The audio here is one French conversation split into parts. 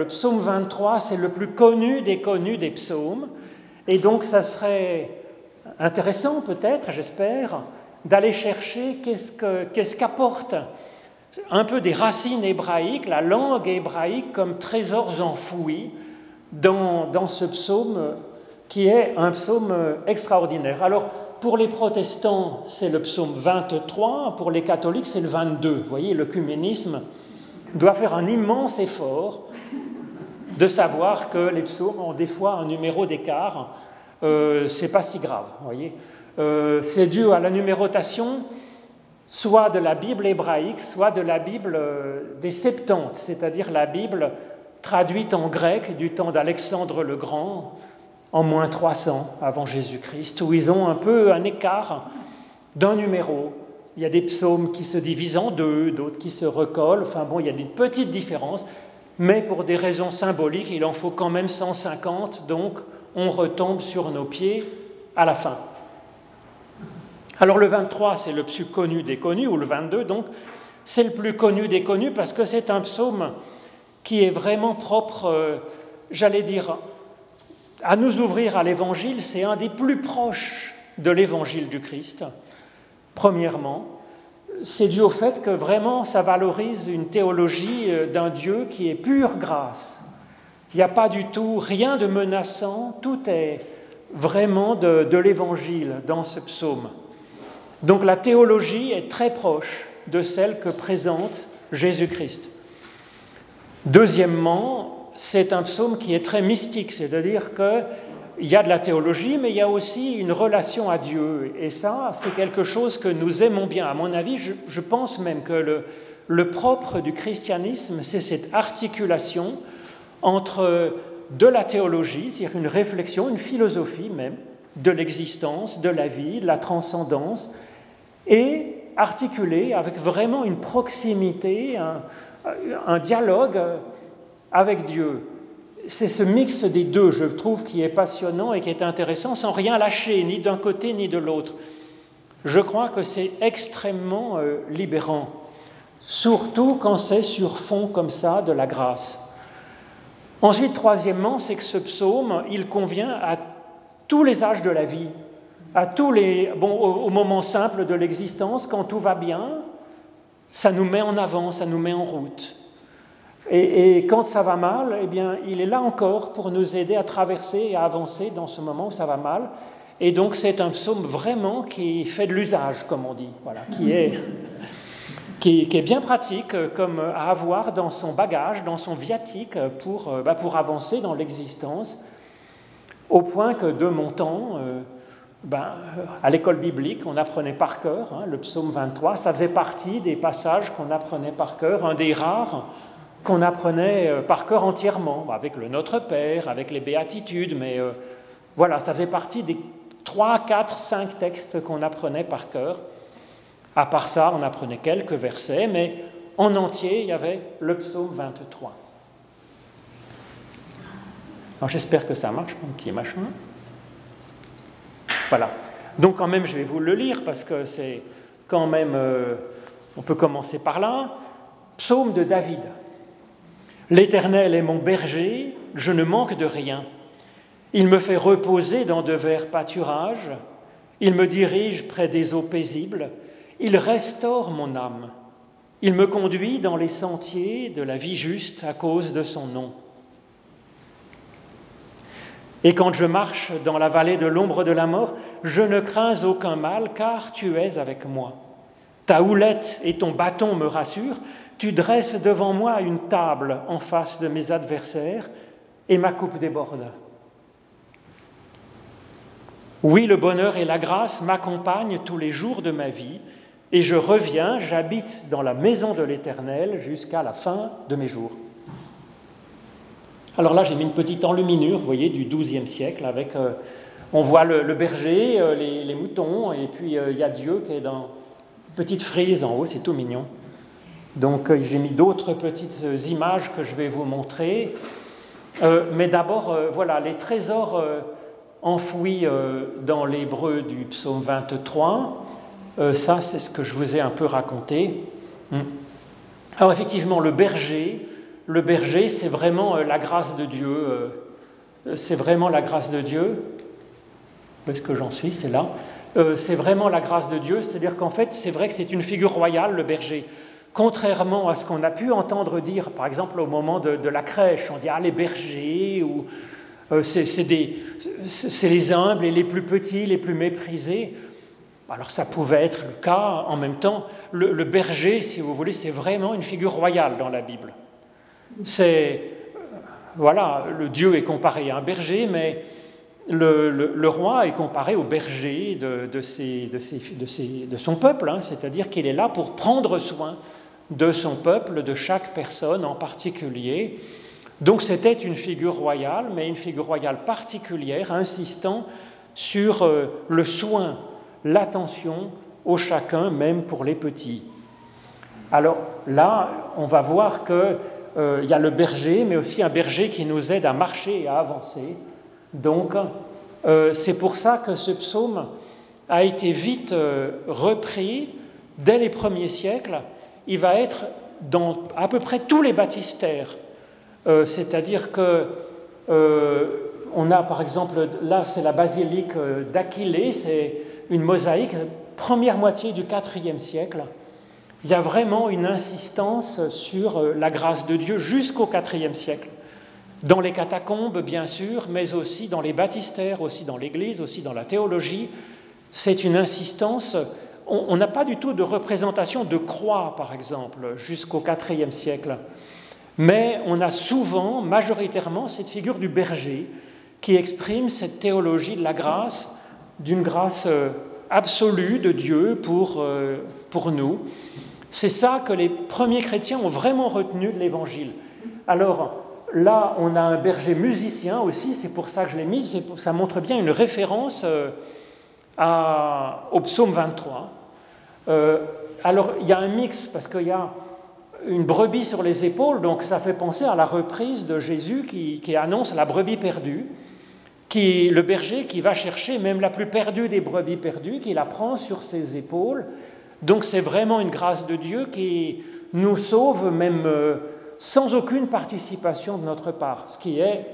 le psaume 23, c'est le plus connu des connus des psaumes. Et donc, ça serait intéressant, peut-être, j'espère, d'aller chercher qu'est-ce qu'apporte un peu des racines hébraïques, la langue hébraïque comme trésors enfouis dans, dans ce psaume qui est un psaume extraordinaire. Alors, pour les protestants, c'est le psaume 23, pour les catholiques, c'est le 22. Vous voyez, l'œcuménisme doit faire un immense effort de savoir que les psaumes ont des fois un numéro d'écart. Euh, c'est pas si grave, voyez. Euh, c'est dû à la numérotation soit de la Bible hébraïque, soit de la Bible euh, des Septante, c'est-à-dire la Bible traduite en grec du temps d'Alexandre le Grand, en moins 300 avant Jésus-Christ, où ils ont un peu un écart d'un numéro. Il y a des psaumes qui se divisent en deux, d'autres qui se recollent. Enfin bon, il y a une petite différence, mais pour des raisons symboliques, il en faut quand même 150, donc on retombe sur nos pieds à la fin. Alors le 23, c'est le plus connu des connus, ou le 22, donc c'est le plus connu des connus parce que c'est un psaume qui est vraiment propre, euh, j'allais dire, à nous ouvrir à l'Évangile, c'est un des plus proches de l'Évangile du Christ. Premièrement, c'est dû au fait que vraiment ça valorise une théologie euh, d'un Dieu qui est pure grâce. Il n'y a pas du tout rien de menaçant, tout est vraiment de, de l'Évangile dans ce psaume. Donc la théologie est très proche de celle que présente Jésus-Christ. Deuxièmement, c'est un psaume qui est très mystique, c'est-à-dire qu'il y a de la théologie, mais il y a aussi une relation à Dieu. Et ça, c'est quelque chose que nous aimons bien. À mon avis, je, pense même que le, propre du christianisme, c'est cette articulation entre de la théologie, c'est-à-dire une réflexion, une philosophie même, de l'existence, de la vie, de la transcendance, et articulée avec vraiment une proximité, un dialogue avec Dieu. C'est ce mix des deux, je trouve, qui est passionnant et qui est intéressant, sans rien lâcher, ni d'un côté ni de l'autre. Je crois que c'est extrêmement euh, libérant, surtout quand c'est sur fond comme ça de la grâce. Ensuite, troisièmement, c'est que ce psaume, il convient à tous les âges de la vie, à tous les, bon, au, au moment simple de l'existence, quand tout va bien, ça nous met en avant, ça nous met en route. Et, quand ça va mal, eh bien, il est là encore pour nous aider à traverser et à avancer dans ce moment où ça va mal. Et donc, c'est un psaume vraiment qui fait de l'usage, comme on dit, voilà, qui, est, qui, est bien pratique comme à avoir dans son bagage, dans son viatique pour, bah, pour avancer dans l'existence, au point que de mon temps, euh, ben, à l'école biblique, on apprenait par cœur hein, le psaume 23. Ça faisait partie des passages qu'on apprenait par cœur, un des rares qu'on apprenait euh, par cœur entièrement, avec le Notre Père, avec les béatitudes, mais euh, voilà, ça faisait partie des 3, 4, 5 textes qu'on apprenait par cœur. À part ça, on apprenait quelques versets, mais en entier, il y avait le psaume 23. Alors j'espère que ça marche, mon petit machin. Voilà. Donc quand même, je vais vous le lire parce que c'est quand même, euh, on peut commencer par là. Psaume de David. L'Éternel est mon berger, je ne manque de rien. Il me fait reposer dans de verts pâturages, il me dirige près des eaux paisibles, il restaure mon âme, il me conduit dans les sentiers de la vie juste à cause de son nom. Et quand je marche dans la vallée de l'ombre de la mort, je ne crains aucun mal, car tu es avec moi. Ta houlette et ton bâton me rassurent, tu dresses devant moi une table en face de mes adversaires et ma coupe déborde. Oui, le bonheur et la grâce m'accompagnent tous les jours de ma vie et je reviens, j'habite dans la maison de l'Éternel jusqu'à la fin de mes jours. Alors là, j'ai mis une petite enluminure, vous voyez, du XIIe siècle, avec, euh, on voit le, berger, euh, les, moutons, et puis euh, il y a Dieu qui est dans une petite frise en haut, c'est tout mignon. Donc euh, j'ai mis d'autres petites euh, images que je vais vous montrer. Euh, mais d'abord, voilà, les trésors enfouis dans l'hébreu du psaume 23. ça, c'est ce que je vous ai un peu raconté. Hmm. Alors effectivement, le berger, le berger, c'est vraiment la grâce de Dieu. C'est vraiment la grâce de Dieu. Où est-ce que j'en suis? C'est là. c'est vraiment la grâce de Dieu. C'est-à-dire qu'en fait, c'est vrai que c'est une figure royale, le berger. Contrairement à ce qu'on a pu entendre dire, par exemple, au moment de, la crèche, on dit Ah, les bergers, ou euh, c'est les humbles et les plus petits, les plus méprisés. Alors ça pouvait être le cas. En même temps, le, berger, si vous voulez, c'est vraiment une figure royale dans la Bible. C'est voilà, le Dieu est comparé à un berger, mais le, roi est comparé au berger de, de, son peuple, hein. c'est-à-dire qu'il est là pour prendre soin de son peuple, de chaque personne en particulier. Donc c'était une figure royale, mais une figure royale particulière, insistant sur euh, le soin, l'attention au chacun, même pour les petits. Alors là, on va voir qu'il euh, y a le berger, mais aussi un berger qui nous aide à marcher et à avancer. Donc euh, c'est pour ça que ce psaume a été vite repris dès les premiers siècles il va être dans à peu près tous les baptistères. Euh, c'est-à-dire que euh, on a par exemple, là c'est la basilique euh, d'Aquilée, c'est une mosaïque, première moitié du IVe siècle. Il y a vraiment une insistance sur la grâce de Dieu jusqu'au IVe siècle. Dans les catacombes, bien sûr, mais aussi dans les baptistères, aussi dans l'Église, aussi dans la théologie, c'est une insistance on n'a pas du tout de représentation de croix, par exemple, jusqu'au IVe siècle. Mais on a souvent, majoritairement, cette figure du berger qui exprime cette théologie de la grâce, d'une grâce euh, absolue de Dieu pour, euh, pour nous. C'est ça que les premiers chrétiens ont vraiment retenu de l'Évangile. Alors là, on a un berger musicien aussi, c'est pour ça que je l'ai mis, ça montre bien une référence euh, à, au psaume 23. Euh, alors, il y a un mix, parce qu'il y a une brebis sur les épaules, donc ça fait penser à la reprise de Jésus qui, annonce la brebis perdue, qui le berger qui va chercher même la plus perdue des brebis perdues, qui la prend sur ses épaules. Donc c'est vraiment une grâce de Dieu qui nous sauve même euh, sans aucune participation de notre part, ce qui est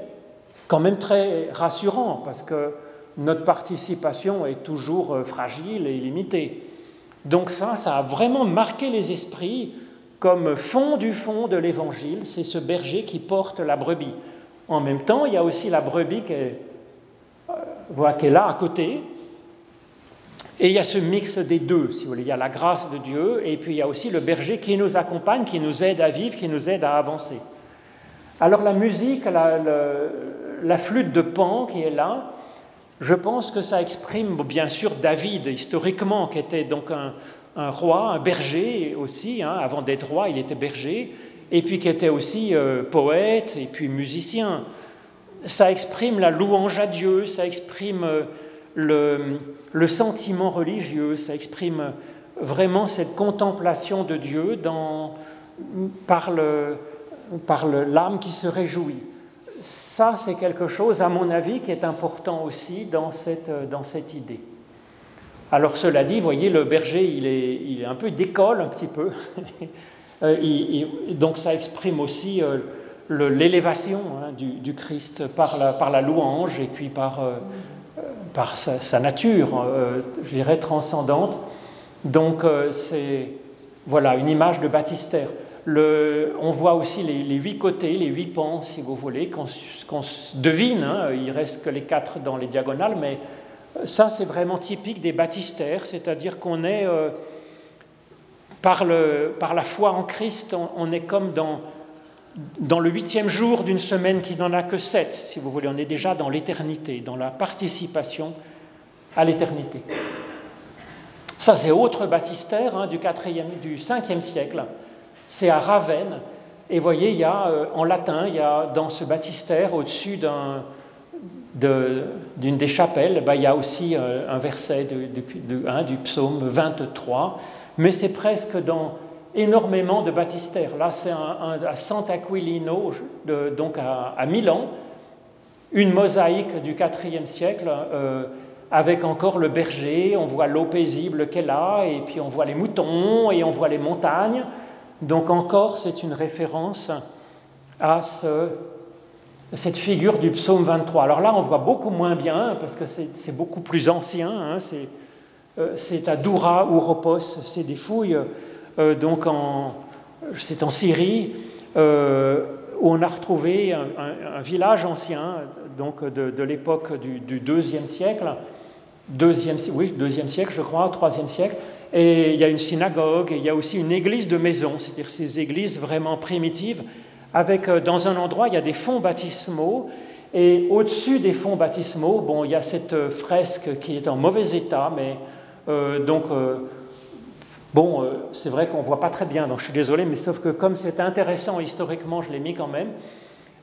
quand même très rassurant parce que notre participation est toujours euh, fragile et limitée. Donc ça, ça a vraiment marqué les esprits comme fond du fond de l'évangile, c'est ce berger qui porte la brebis. En même temps, il y a aussi la brebis qui est, euh, est là à côté, et il y a ce mix des deux, si vous voulez. Il y a la grâce de Dieu, et puis il y a aussi le berger qui nous accompagne, qui nous aide à vivre, qui nous aide à avancer. Alors la musique, la flûte de Pan qui est là, je pense que ça exprime bien sûr David, historiquement, qui était donc un, roi, un berger aussi, hein, avant d'être roi, il était berger, et puis qui était aussi euh, poète et puis musicien. Ça exprime la louange à Dieu, ça exprime euh, le, sentiment religieux, ça exprime vraiment cette contemplation de Dieu par l'âme qui se réjouit ça, c'est quelque chose, à mon avis, qui est important aussi dans cette, euh, dans cette idée. Alors cela dit, vous voyez, le berger, il est, il est un peu décolle un petit peu. Euh, donc ça exprime aussi euh, l'élévation hein, du, Christ par la, par la, louange et puis par, par sa, nature, je dirais, transcendante. Donc c'est voilà, une image de baptistère on voit aussi les, huit côtés, les huit pans, si vous voulez, qu'on devine. Hein. il reste que les quatre dans les diagonales, mais ça, c'est vraiment typique des baptistères, c'est-à-dire qu'on est, euh, par, la foi en Christ, on, est comme dans, dans le huitième jour d'une semaine qui n'en a que sept, si vous voulez. On est déjà dans l'éternité, dans la participation à l'éternité. Ça, c'est autre baptistère hein, du, 4e, du 5e siècle c'est à Ravenne. Et voyez, il y a euh, en latin, il y a dans ce baptistère, au-dessus d'une des chapelles, bah, il y a aussi euh, un verset du psaume 23, mais c'est presque dans énormément de baptistères. Là, c'est à Sant'Aquilino, donc à, Milan, une mosaïque du IVe siècle. Euh, avec encore le berger, on voit l'eau paisible qu'elle a, et puis on voit les moutons, et on voit les montagnes. Donc encore, c'est une référence à cette figure du psaume 23. Alors là, on voit beaucoup moins bien, parce que c'est beaucoup plus ancien, hein, euh, c'est à Doura ou Ropos, c'est des fouilles, euh, donc c'est en Syrie, euh, où on a retrouvé un, village ancien, donc de, l'époque du, du, deuxième siècle, deuxième, oui, deuxième siècle, je crois, troisième siècle, et il y a une synagogue, et il y a aussi une église de maison, c'est-à-dire ces églises vraiment primitives, avec euh, dans un endroit, il y a des fonds baptismaux, et au-dessus des fonds baptismaux, bon, il y a cette euh, fresque qui est en mauvais état, mais euh, donc, bon, c'est vrai qu'on ne voit pas très bien, donc je suis désolé, mais sauf que comme c'est intéressant historiquement, je l'ai mis quand même.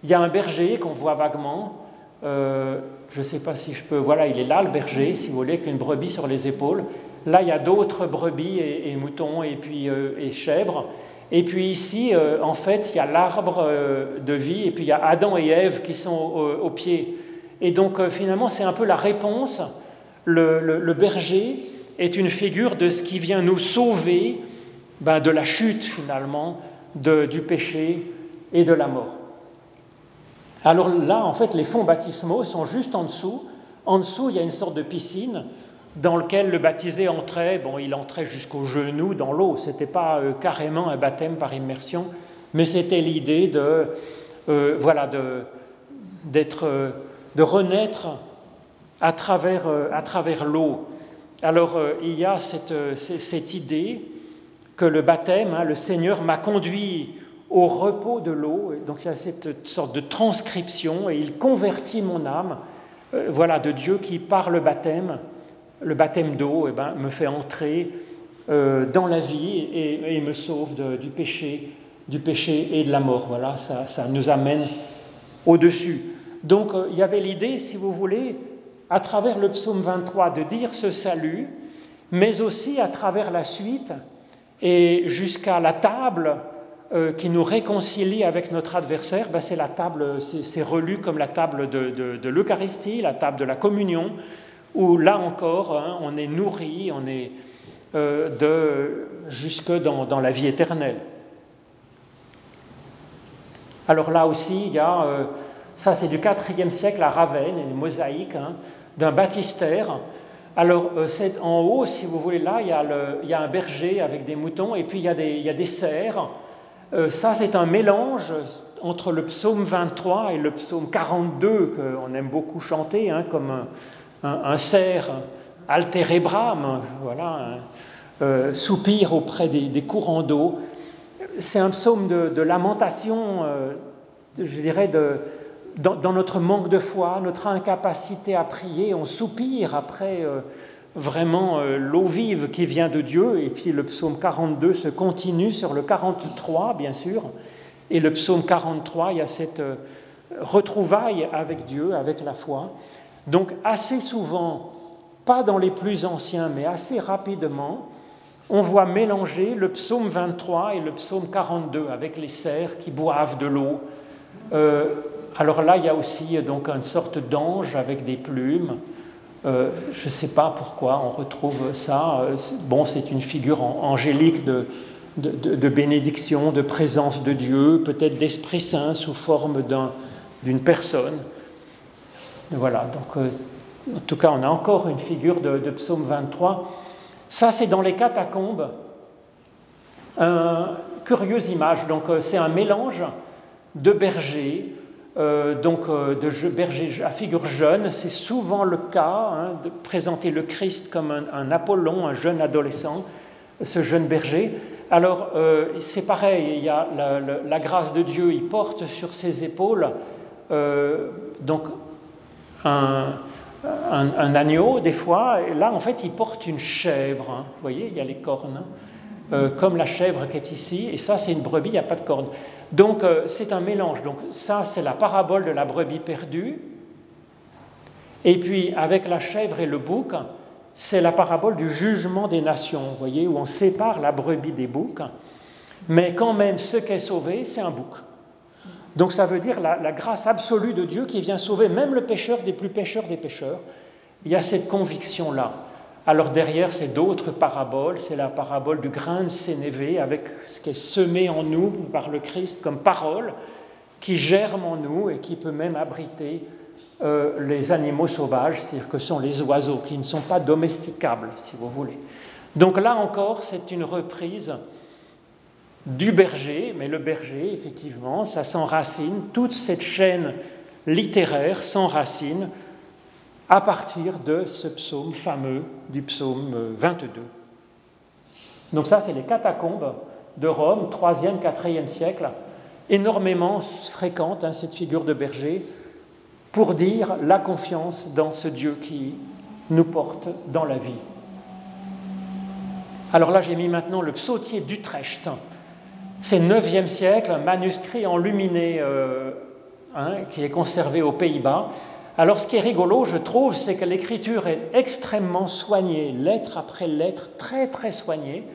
Il y a un berger qu'on voit vaguement, je ne sais pas si je peux, voilà, il est là le berger, si vous voulez, qu'une brebis sur les épaules. Là, il y a d'autres brebis et, moutons et puis et chèvres. Et puis ici, euh, en fait, il y a l'arbre euh, de vie et puis il y a Adam et Ève qui sont au, pied. Et donc euh, finalement, c'est un peu la réponse. Le, berger est une figure de ce qui vient nous sauver ben, de la chute finalement, du péché et de la mort. Alors là, en fait, les fonds baptismaux sont juste en dessous. En dessous, il y a une sorte de piscine dans lequel le baptisé entrait, bon, il entrait jusqu'au genou dans l'eau, ce n'était pas euh, carrément un baptême par immersion, mais c'était l'idée de, euh, voilà, de, euh, de renaître à travers, à travers l'eau. Alors il y a cette, cette, idée que le baptême, hein, le Seigneur m'a conduit au repos de l'eau, donc il y a cette sorte de transcription et il convertit mon âme, voilà, de Dieu qui par le baptême le baptême d'eau eh ben, me fait entrer euh, dans la vie et, me sauve du péché, du péché et de la mort. Voilà, ça, ça nous amène au-dessus. Donc euh, il y avait l'idée, si vous voulez, à travers le psaume 23, de dire ce salut, mais aussi à travers la suite et jusqu'à la table euh, qui nous réconcilie avec notre adversaire, ben, c'est la table, c'est relu comme la table de, de l'Eucharistie, la table de la communion, où là encore, hein, on est nourri, on est euh, jusque dans, la vie éternelle. Alors là aussi, il y a, euh, ça c'est du IVe siècle à Ravenne, une mosaïque hein, d'un baptistère. Alors euh, en haut, si vous voulez, là, il y, a un berger avec des moutons et puis il y a des, il y a des cerfs. ça c'est un mélange entre le psaume 23 et le psaume 42 qu'on aime beaucoup chanter, hein, comme un, cerf altérébrame, voilà, euh, soupire auprès des, courants d'eau. C'est un psaume de, lamentation, euh, je dirais, dans, notre manque de foi, notre incapacité à prier, on soupire après euh, vraiment l'eau vive qui vient de Dieu. Et puis le psaume 42 se continue sur le 43, bien sûr. Et le psaume 43, il y a cette retrouvaille avec Dieu, avec la foi. Donc assez souvent, pas dans les plus anciens, mais assez rapidement, on voit mélanger le psaume 23 et le psaume 42 avec les cerfs qui boivent de l'eau. Euh, alors là, il y a aussi donc une sorte d'ange avec des plumes. Euh, je ne sais pas pourquoi on retrouve ça. Euh, bon, c'est une figure angélique de, de, bénédiction, de présence de Dieu, peut-être d'Esprit Saint sous forme d'une personne. Voilà, donc euh, en tout cas, on a encore une figure de, psaume 23. Ça, c'est dans les catacombes. Une curieuse image, donc euh, c'est un mélange de bergers, euh, donc de bergers à figure jeune. C'est souvent le cas hein, de présenter le Christ comme un, Apollon, un jeune adolescent, ce jeune berger. Alors, c'est pareil, il y a la, la, grâce de Dieu, il porte sur ses épaules donc un, agneau, des fois, et là, en fait, il porte une chèvre. Hein. Vous voyez, il y a les cornes, hein. euh, comme la chèvre qui est ici, et ça, c'est une brebis, il n'y a pas de cornes. Donc, euh, c'est un mélange. Donc, ça, c'est la parabole de la brebis perdue. Et puis, avec la chèvre et le bouc, c'est la parabole du jugement des nations, vous voyez, où on sépare la brebis des boucs. Mais quand même, ce qui est sauvé, c'est un bouc. Donc ça veut dire la, grâce absolue de Dieu qui vient sauver même le pécheur des plus pécheurs des pécheurs. Il y a cette conviction-là. Alors derrière, c'est d'autres paraboles. C'est la parabole du grain de sénévé avec ce qui est semé en nous par le Christ comme parole, qui germe en nous et qui peut même abriter euh, les animaux sauvages, c'est-à-dire que sont les oiseaux, qui ne sont pas domesticables, si vous voulez. Donc là encore, c'est une reprise du berger, mais le berger, effectivement, ça s'enracine, toute cette chaîne littéraire s'enracine à partir de ce psaume fameux du psaume 22. Donc ça, c'est les catacombes de Rome, 3e, 4e siècle, énormément fréquente, hein, cette figure de berger, pour dire la confiance dans ce Dieu qui nous porte dans la vie. Alors là, j'ai mis maintenant le psautier d'Utrecht. C'est 9e siècle, un manuscrit enluminé euh, hein, qui est conservé aux Pays-Bas. Alors ce qui est rigolo, je trouve, c'est que l'écriture est extrêmement soignée, lettre après lettre, très très soignée.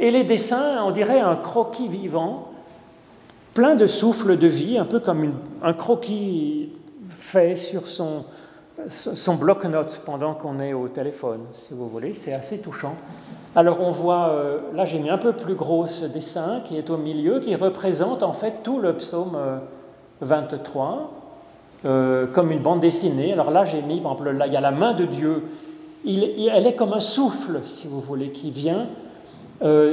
Et les dessins, on dirait un croquis vivant, plein de souffle de vie, un peu comme un croquis fait sur son, son bloc-notes pendant qu'on est au téléphone, si vous voulez. C'est assez touchant. Alors on voit, euh, là j'ai mis un peu plus gros ce dessin qui est au milieu, qui représente en fait tout le psaume 23 euh, euh, comme une bande dessinée. Alors là j'ai mis, par exemple, là il y a la main de Dieu. elle est comme un souffle, si vous voulez, qui vient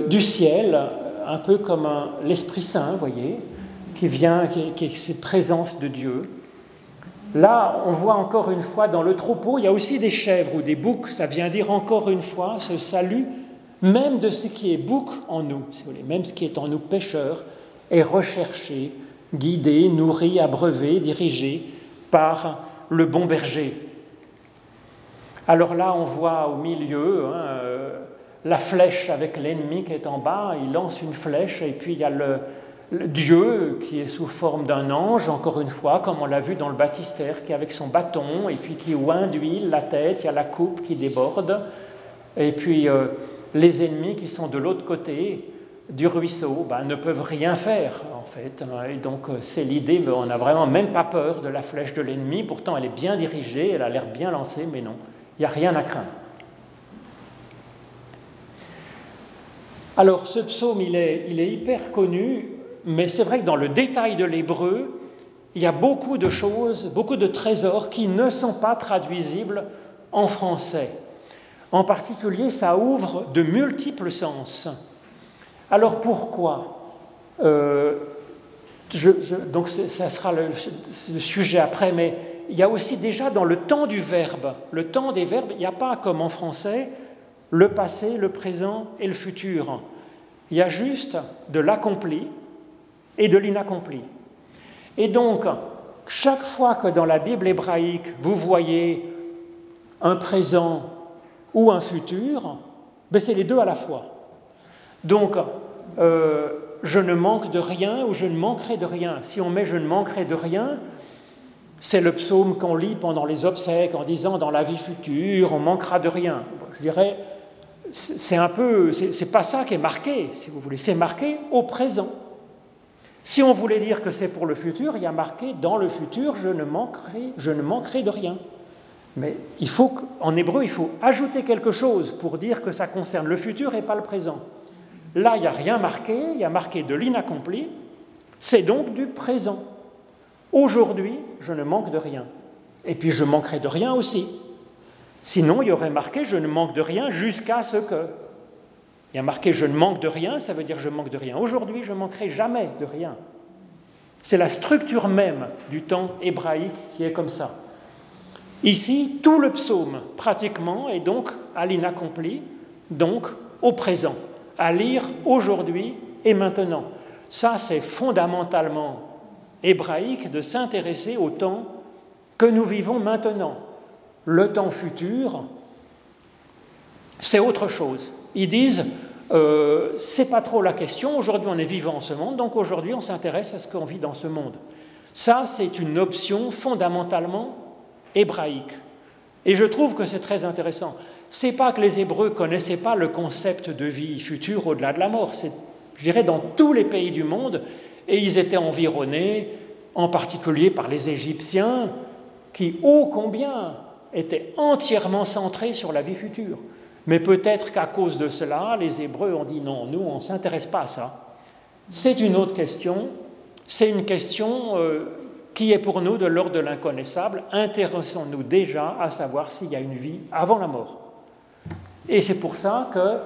du ciel, un peu comme l'Esprit Saint, vous voyez, qui vient, qui, est cette présence de Dieu. Là, on voit encore une fois dans le troupeau, il y a aussi des chèvres ou des boucs, ça vient dire encore une fois ce salut, même de ce qui est bouc en nous, si vous voulez, même ce qui est en nous pécheurs, est recherché, guidé, nourri, abreuvé, dirigé par le bon berger. Alors là, on voit au milieu hein, euh, la flèche avec l'ennemi qui est en bas, il lance une flèche, et puis il y a le, Dieu qui est sous forme d'un ange, encore une fois, comme on l'a vu dans le baptistère, qui est avec son bâton, et puis qui oint d'huile la tête, il y a la coupe qui déborde, et puis euh, les ennemis qui sont de l'autre côté du ruisseau ben, ne peuvent rien faire, en fait. Et donc euh, c'est l'idée, mais on n'a vraiment même pas peur de la flèche de l'ennemi, pourtant elle est bien dirigée, elle a l'air bien lancée, mais non, il n'y a rien à craindre. Alors ce psaume, il est, hyper connu, mais c'est vrai que dans le détail de l'hébreu, il y a beaucoup de choses, beaucoup de trésors qui ne sont pas traduisibles en français. En particulier, ça ouvre de multiples sens. Alors pourquoi euh, Donc ça sera le, le, sujet après, mais il y a aussi déjà dans le temps du verbe, le temps des verbes, il n'y a pas comme en français le passé, le présent et le futur. Il y a juste de l'accompli et de l'inaccompli. Et donc, chaque fois que dans la Bible hébraïque, vous voyez un présent ou un futur, ben c'est les deux à la fois. Donc, euh, je ne manque de rien ou je ne manquerai de rien. Si on met je ne manquerai de rien, c'est le psaume qu'on lit pendant les obsèques en disant dans la vie future, on manquera de rien. Je dirais, c'est un peu, c'est pas ça qui est marqué, si vous voulez, c'est marqué au présent. Si on voulait dire que c'est pour le futur, il y a marqué dans le futur, je ne manquerai, je ne manquerai de rien. Mais en hébreu, il faut ajouter quelque chose pour dire que ça concerne le futur et pas le présent. Là, il n'y a rien marqué, il y a marqué de l'inaccompli, c'est donc du présent. Aujourd'hui, je ne manque de rien. Et puis je manquerai de rien aussi. Sinon, il y aurait marqué je ne manque de rien jusqu'à ce que. Il y a marqué je ne manque de rien, ça veut dire je manque de rien. Aujourd'hui, je manquerai jamais de rien. C'est la structure même du temps hébraïque qui est comme ça. Ici, tout le psaume, pratiquement, est donc à l'inaccompli, donc au présent, à lire aujourd'hui et maintenant. Ça, c'est fondamentalement hébraïque de s'intéresser au temps que nous vivons maintenant le temps futur, c'est autre chose. Ils disent, euh, c'est pas trop la question, aujourd'hui on est vivant en ce monde, donc aujourd'hui on s'intéresse à ce qu'on vit dans ce monde. Ça, c'est une option fondamentalement hébraïque. Et je trouve que c'est très intéressant. C'est pas que les Hébreux connaissaient pas le concept de vie future au-delà de la mort. C'est, je dirais, dans tous les pays du monde, et ils étaient environnés, en particulier par les Égyptiens, qui, ô combien, était entièrement centré sur la vie future. Mais peut-être qu'à cause de cela, les Hébreux ont dit non, nous, on ne s'intéresse pas à ça. C'est une autre question, c'est une question euh, qui est pour nous de l'ordre de l'inconnaissable. Intéressons-nous déjà à savoir s'il y a une vie avant la mort. Et c'est pour ça que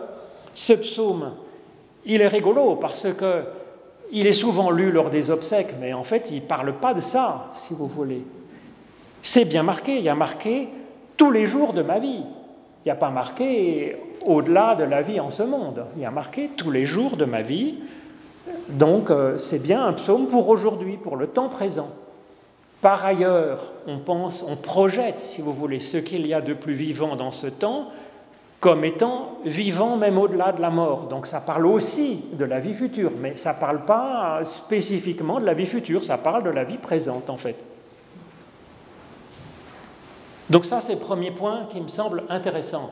ce psaume, il est rigolo parce que il est souvent lu lors des obsèques, mais en fait, il ne parle pas de ça, si vous voulez. C'est bien marqué, il y a marqué tous les jours de ma vie. Il n'y a pas marqué au-delà de la vie en ce monde. Il y a marqué tous les jours de ma vie. Donc, euh, c'est bien un psaume pour aujourd'hui, pour le temps présent. Par ailleurs, on pense, on projette, si vous voulez, ce qu'il y a de plus vivant dans ce temps comme étant vivant même au-delà de la mort. Donc ça parle aussi de la vie future, mais ça ne parle pas spécifiquement de la vie future, ça parle de la vie présente en fait. Donc ça c'est le premier point qui me semble intéressant.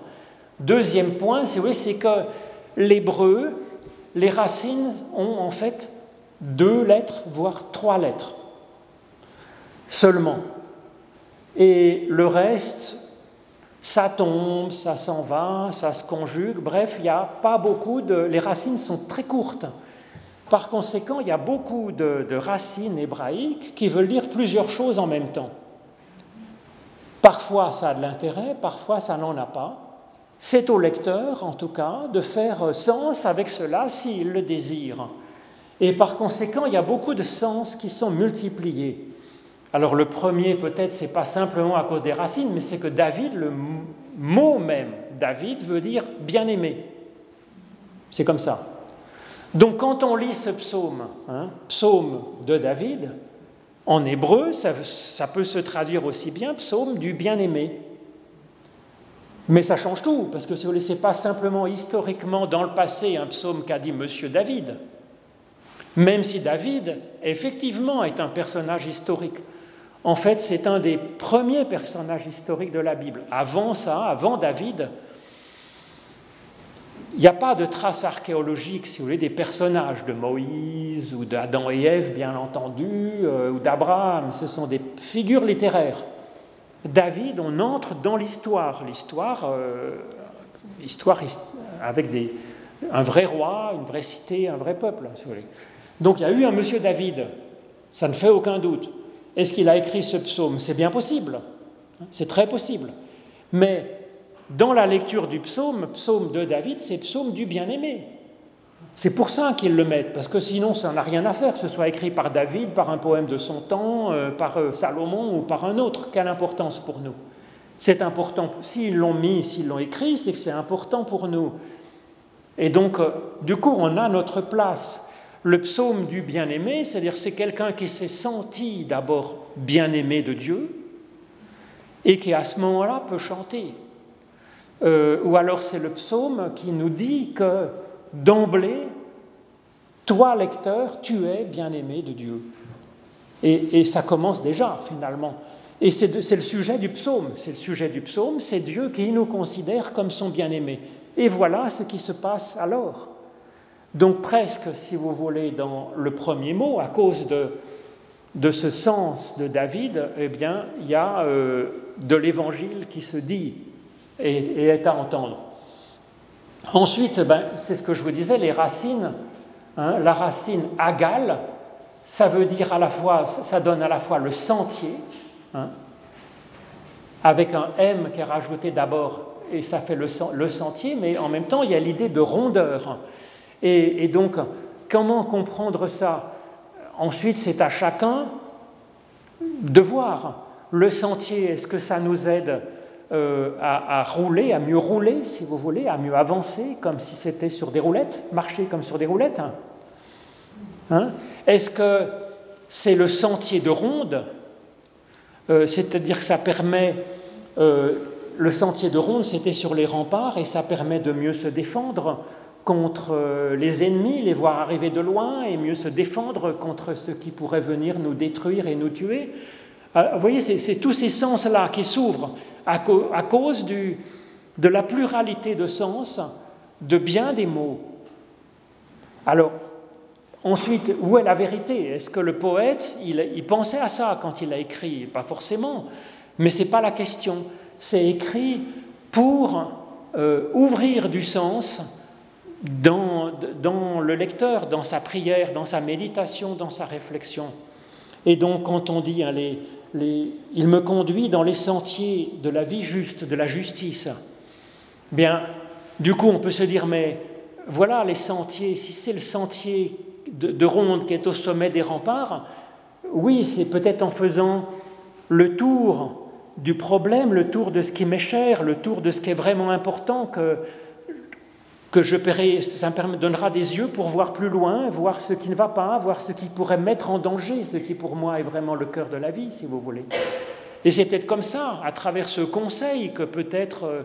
Deuxième point, c'est que l'hébreu, les racines ont en fait deux lettres, voire trois lettres seulement. Et le reste, ça tombe, ça s'en va, ça se conjugue, bref, il n'y a pas beaucoup de... Les racines sont très courtes. Par conséquent, il y a beaucoup de, racines hébraïques qui veulent dire plusieurs choses en même temps. Parfois ça a de l'intérêt, parfois ça n'en a pas. C'est au lecteur, en tout cas, de faire sens avec cela s'il le désire. Et par conséquent, il y a beaucoup de sens qui sont multipliés. Alors le premier, peut-être, c'est pas simplement à cause des racines, mais c'est que David, le mot même, David veut dire bien-aimé. C'est comme ça. Donc quand on lit ce psaume, hein, psaume de David, en hébreu, ça, peut se traduire aussi bien psaume du bien-aimé. Mais ça change tout, parce que si vous ne laissez pas simplement historiquement dans le passé un psaume qu'a dit Monsieur David, même si David, effectivement, est un personnage historique, en fait, c'est un des premiers personnages historiques de la Bible. Avant ça, avant David, il n'y a pas de traces archéologiques, si vous voulez, des personnages de Moïse ou d'Adam et Ève, bien entendu, euh, ou d'Abraham. Ce sont des figures littéraires. David, on entre dans l'histoire, l'histoire, euh, avec un vrai roi, une vraie cité, un vrai peuple. Donc il y a eu un monsieur David, ça ne fait aucun doute. Est-ce qu'il a écrit ce psaume? C'est bien possible, c'est très possible. Mais dans la lecture du psaume, psaume de David, c'est psaume du bien-aimé. C'est pour ça qu'ils le mettent, parce que sinon ça n'a rien à faire, que ce soit écrit par David, par un poème de son temps, euh, par euh, Salomon ou par un autre. Quelle importance pour nous? C'est important, s'ils l'ont mis, s'ils l'ont écrit, c'est que c'est important pour nous. Et donc, euh, du coup, on a notre place. Le psaume du bien-aimé, c'est-à-dire c'est quelqu'un qui s'est senti d'abord bien-aimé de Dieu et qui à ce moment-là peut chanter. Euh, ou alors c'est le psaume qui nous dit que d'emblée, toi lecteur, tu es bien-aimé de Dieu. Et, et, ça commence déjà finalement. Et c'est le sujet du psaume. C'est le sujet du psaume, c'est Dieu qui nous considère comme son bien-aimé. Et voilà ce qui se passe alors. Donc presque, si vous voulez, dans le premier mot, à cause de, de ce sens de David, eh bien, il y a euh, de l'évangile qui se dit et, est à entendre. Ensuite, ben, c'est ce que je vous disais, les racines. Hein, la racine agale, ça veut dire à la fois, ça donne à la fois le sentier, hein, avec un M qui est rajouté d'abord, et ça fait le, sentier, mais en même temps, il y a l'idée de rondeur. Et, donc, comment comprendre ça? Ensuite, c'est à chacun de voir le sentier. Est-ce que ça nous aide euh, à, rouler, à mieux rouler, si vous voulez, à mieux avancer, comme si c'était sur des roulettes, marcher comme sur des roulettes? Hein? Est-ce que c'est le sentier de ronde? Euh, C'est-à-dire que ça permet... Euh, le sentier de ronde, c'était sur les remparts et ça permet de mieux se défendre contre euh, les ennemis, les voir arriver de loin et mieux se défendre contre ceux qui pourraient venir nous détruire et nous tuer. Euh, vous voyez, c'est tous ces sens-là qui s'ouvrent à, cause de la pluralité de sens de bien des mots. Alors, ensuite, où est la vérité? Est-ce que le poète, il, pensait à ça quand il a écrit? Pas forcément, mais ce n'est pas la question. C'est écrit pour euh, ouvrir du sens dans, le lecteur, dans sa prière, dans sa méditation, dans sa réflexion. Et donc quand on dit, hein, il me conduit dans les sentiers de la vie juste, de la justice, bien, du coup on peut se dire, mais voilà les sentiers, si c'est le sentier de, de Ronde qui est au sommet des remparts, oui, c'est peut-être en faisant le tour du problème, le tour de ce qui m'est cher, le tour de ce qui est vraiment important que que je paierai, ça me donnera des yeux pour voir plus loin, voir ce qui ne va pas, voir ce qui pourrait mettre en danger, ce qui pour moi est vraiment le cœur de la vie, si vous voulez. Et c'est peut-être comme ça, à travers ce conseil, que peut-être euh,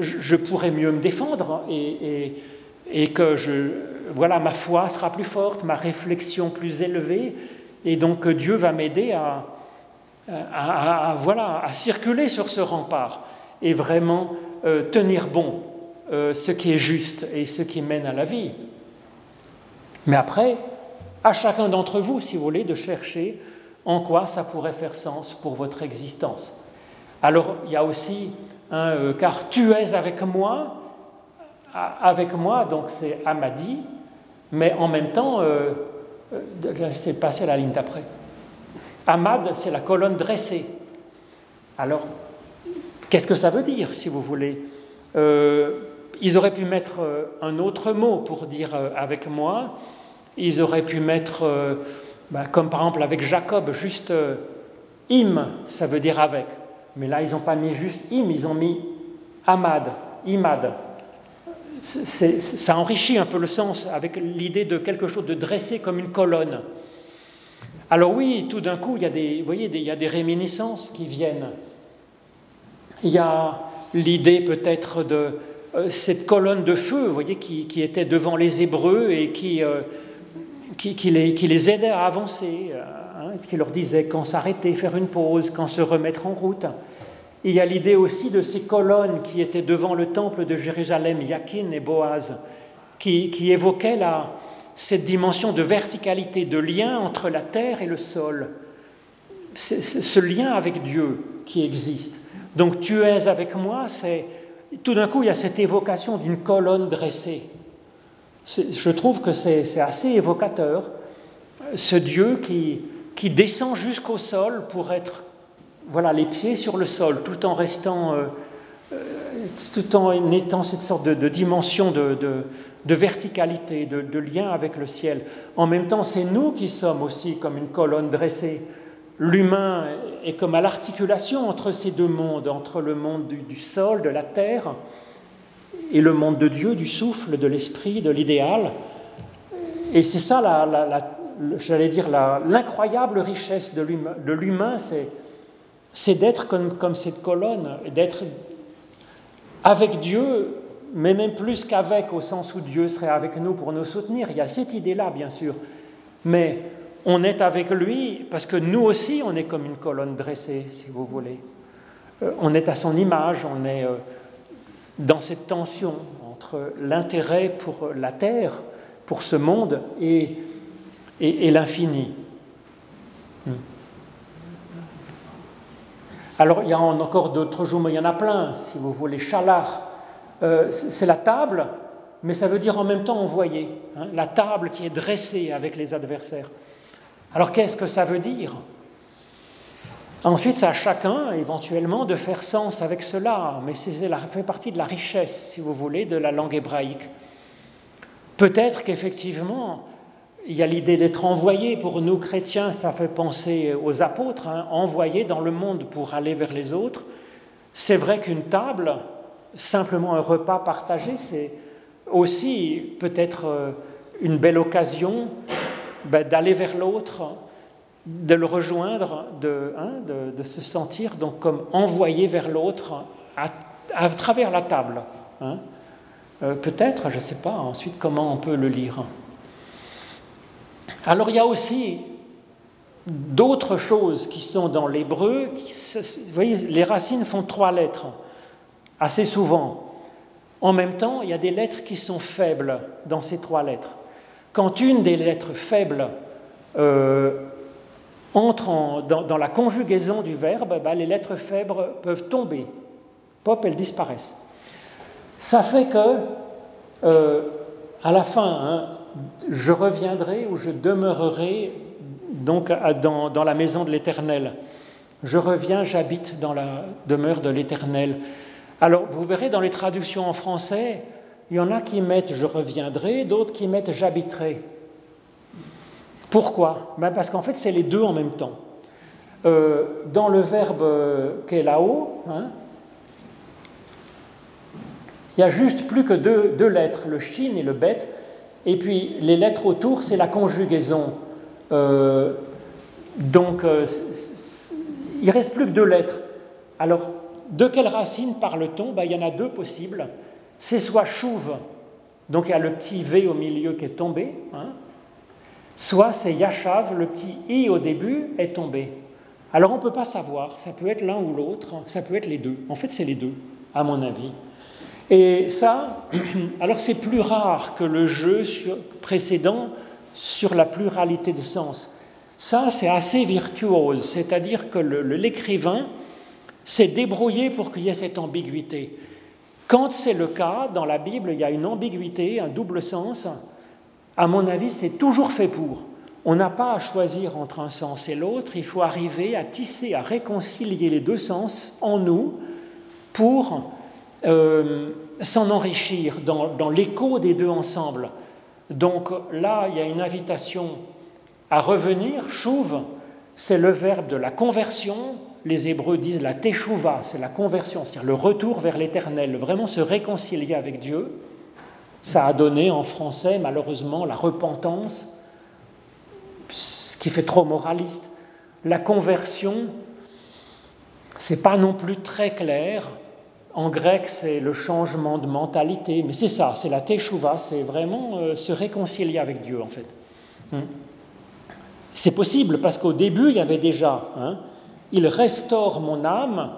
je pourrais mieux me défendre et, que je, voilà, ma foi sera plus forte, ma réflexion plus élevée, et donc Dieu va m'aider à, à, voilà, à circuler sur ce rempart et vraiment euh, tenir bon euh, ce qui est juste et ce qui mène à la vie. Mais après, à chacun d'entre vous, si vous voulez, de chercher en quoi ça pourrait faire sens pour votre existence. Alors, il y a aussi, un euh, car tu es avec moi, avec moi, donc c'est Amadi, mais en même temps, euh, euh c'est passé à la ligne d'après. Ahmad, c'est la colonne dressée. Alors, qu'est-ce que ça veut dire, si vous voulez? Ils auraient pu mettre euh, un autre mot pour dire euh, avec moi. Ils auraient pu mettre, euh, bah, comme par exemple avec Jacob, juste im, ça veut dire avec. Mais là, ils n'ont pas mis juste im, ils ont mis amad, imad. ça enrichit un peu le sens avec l'idée de quelque chose de dressé comme une colonne. Alors oui, tout d'un coup, il y a des, voyez, il y a des réminiscences qui viennent. Il y a l'idée peut-être de, cette colonne de feu, vous voyez, qui, était devant les Hébreux et qui, euh, qui, les, aidait à avancer, euh, hein, qui leur disait quand s'arrêter, faire une pause, quand se remettre en route. il y a l'idée aussi de ces colonnes qui étaient devant le temple de Jérusalem, Yakin et Boaz, qui, qui évoquaient la, cette dimension de verticalité, de lien entre la terre et le sol, ce lien avec Dieu qui existe. Donc tu es avec moi, c'est tout d'un coup, il y a cette évocation d'une colonne dressée. Je trouve que c'est assez évocateur, ce Dieu qui, qui descend jusqu'au sol pour être, voilà, les pieds sur le sol, tout en restant, euh, euh, tout en étant cette sorte de, dimension de, de, verticalité, de, lien avec le ciel. En même temps, c'est nous qui sommes aussi comme une colonne dressée l'humain est comme à l'articulation entre ces deux mondes, entre le monde du, sol, de la terre, et le monde de Dieu, du souffle, de l'esprit, de l'idéal. Et c'est ça, la, j'allais dire, l'incroyable richesse de l'humain, c'est d'être comme, comme, cette colonne, d'être avec Dieu, mais même plus qu'avec, au sens où Dieu serait avec nous pour nous soutenir. Il y a cette idée-là, bien sûr. Mais on est avec lui parce que nous aussi, on est comme une colonne dressée, si vous voulez. Euh, on est à son image, on est euh, dans cette tension entre l'intérêt pour la terre, pour ce monde, et, l'infini. Hmm. Alors, il y a encore d'autres jours, mais il y en a plein, si vous voulez. Chalar, euh, c'est la table, mais ça veut dire en même temps envoyer. Hein, la table qui est dressée avec les adversaires. Alors qu'est-ce que ça veut dire? Ensuite, c'est à chacun éventuellement de faire sens avec cela, mais ça fait partie de la richesse, si vous voulez, de la langue hébraïque. Peut-être qu'effectivement, il y a l'idée d'être envoyé pour nous chrétiens, ça fait penser aux apôtres, hein, envoyés dans le monde pour aller vers les autres. C'est vrai qu'une table, simplement un repas partagé, c'est aussi peut-être euh, une belle occasion ben, d'aller vers l'autre, de le rejoindre, hein, de, se sentir donc comme envoyé vers l'autre à, travers la table. Hein. Euh, peut-être, je ne sais pas ensuite comment on peut le lire. Alors il y a aussi d'autres choses qui sont dans l'hébreu. Vous voyez, les racines font trois lettres, assez souvent. En même temps, il y a des lettres qui sont faibles dans ces trois lettres. Quand une des lettres faibles euh, entre dans, la conjugaison du verbe, bah, les lettres faibles peuvent tomber. Pop, elles disparaissent. Ça fait que euh, à la fin, hein, je reviendrai ou je demeurerai donc dans la maison de l'Éternel. Je reviens, j'habite dans la demeure de l'Éternel. Alors, vous verrez dans les traductions en français, il y en a qui mettent je reviendrai, d'autres qui mettent j'habiterai. Pourquoi? Ben Parce qu'en fait, c'est les deux en même temps. Euh, dans le verbe qui est là-haut, hein, il y a juste plus que deux, lettres, le shin et le bet, et puis les lettres autour, c'est la conjugaison. Euh, donc, euh, il reste plus que deux lettres. Alors, de quelle racine parle-t-on? Ben, Il y en a deux possibles. C'est soit chouve, donc il y a le petit V au milieu qui est tombé, hein, soit c'est yashav, le petit I au début est tombé. Alors on ne peut pas savoir, ça peut être l'un ou l'autre, ça peut être les deux. En fait, c'est les deux, à mon avis. Et ça, alors c'est plus rare que le jeu précédent sur la pluralité de sens. Ça, c'est assez virtuose, c'est-à-dire que l'écrivain s'est débrouillé pour qu'il y ait cette ambiguïté. Quand c'est le cas, dans la Bible, il y a une ambiguïté, un double sens. À mon avis, c'est toujours fait pour. On n'a pas à choisir entre un sens et l'autre, il faut arriver à tisser, à réconcilier les deux sens en nous pour euh, s'en enrichir dans, l'écho des deux ensemble. Donc là, il y a une invitation à revenir. Chouve, c'est le verbe de la conversion. Les Hébreux disent la teshuva, c'est la conversion, c'est le retour vers l'éternel, vraiment se réconcilier avec Dieu. Ça a donné en français, malheureusement, la repentance ce qui fait trop moraliste. La conversion, c'est pas non plus très clair. En grec, c'est le changement de mentalité, mais c'est ça, c'est la teshuva, c'est vraiment euh, se réconcilier avec Dieu en fait. Hmm. C'est possible parce qu'au début, il y avait déjà, hein, il restaure mon âme.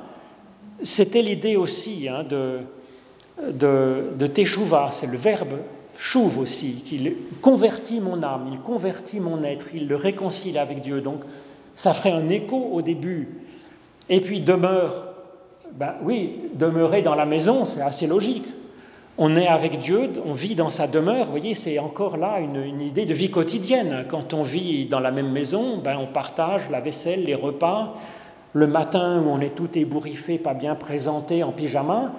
C'était l'idée aussi hein, de, de, teshuva, c'est le verbe chouve aussi, qu'il convertit mon âme, il convertit mon être, il le réconcilie avec Dieu. Donc ça ferait un écho au début. Et puis demeure, ben oui, demeurer dans la maison, c'est assez logique. On est avec Dieu, on vit dans sa demeure, vous voyez, c'est encore là une, idée de vie quotidienne. Quand on vit dans la même maison, ben on partage la vaisselle, les repas. Le matin où on est tout ébouriffé, pas bien présenté, en pyjama,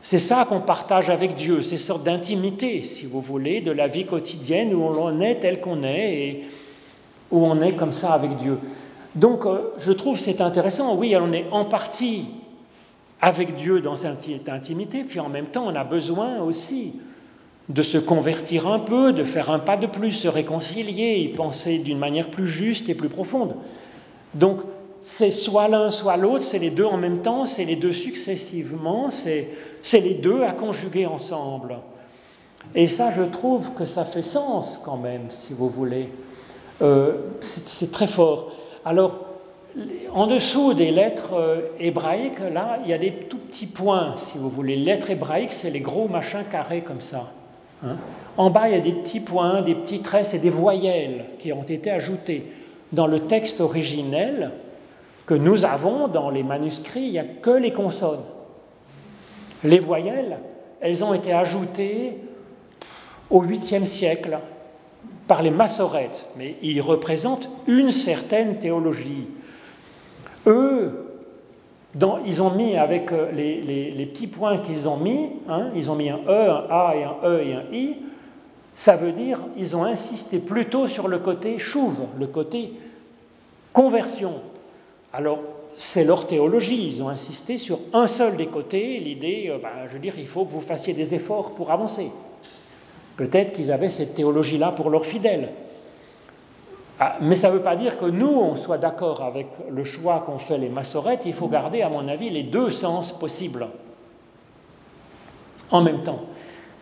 c'est ça qu'on partage avec Dieu, ces sortes d'intimité, si vous voulez, de la vie quotidienne où on est tel qu'on est et où on est comme ça avec Dieu. Donc, euh, je trouve c'est intéressant. Oui, on est en partie avec Dieu dans cette intimité, puis en même temps, on a besoin aussi de se convertir un peu, de faire un pas de plus, se réconcilier, y penser d'une manière plus juste et plus profonde. Donc, c'est soit l'un, soit l'autre, c'est les deux en même temps, c'est les deux successivement, c'est les deux à conjuguer ensemble. Et ça, je trouve que ça fait sens quand même, si vous voulez. Euh, c'est très fort. Alors, en dessous des lettres euh, hébraïques, là, il y a des tout petits points, si vous voulez. Les lettres hébraïques, c'est les gros machins carrés comme ça. Hein. En bas, il y a des petits points, des petits traits, c'est des voyelles qui ont été ajoutées. Dans le texte originel que nous avons dans les manuscrits, il n'y a que les consonnes. Les voyelles, elles ont été ajoutées au 8e siècle par les massorètes, mais ils représentent une certaine théologie. Eux, ils ont mis avec euh, les, petits points qu'ils ont mis, hein, ils ont mis un E, un A et un E et un I, ça veut dire ils ont insisté plutôt sur le côté chouve, le côté conversion. Alors, c'est leur théologie. Ils ont insisté sur un seul des côtés, l'idée, euh, ben, je veux dire, il faut que vous fassiez des efforts pour avancer. Peut-être qu'ils avaient cette théologie-là pour leurs fidèles. Ah, mais ça ne veut pas dire que nous, on soit d'accord avec le choix qu'ont fait les massorettes. Il faut garder, à mon avis, les deux sens possibles en même temps.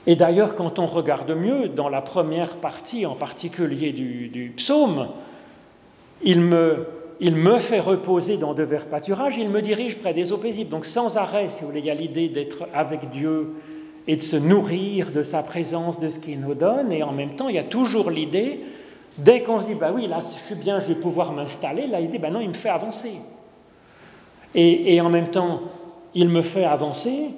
Et d'ailleurs, quand on regarde mieux, dans la première partie en particulier du, psaume, il me il me fait reposer dans de verts pâturages, il me dirige près des eaux paisibles. Donc sans arrêt, si vous voulez, il y a l'idée d'être avec Dieu et de se nourrir de sa présence, de ce qu'il nous donne, et en même temps, il y a toujours l'idée, dès qu'on se dit, bah oui, là, je suis bien, je vais pouvoir m'installer, là, l'idée, bah non, il me fait avancer. Et, en même temps, il me fait avancer,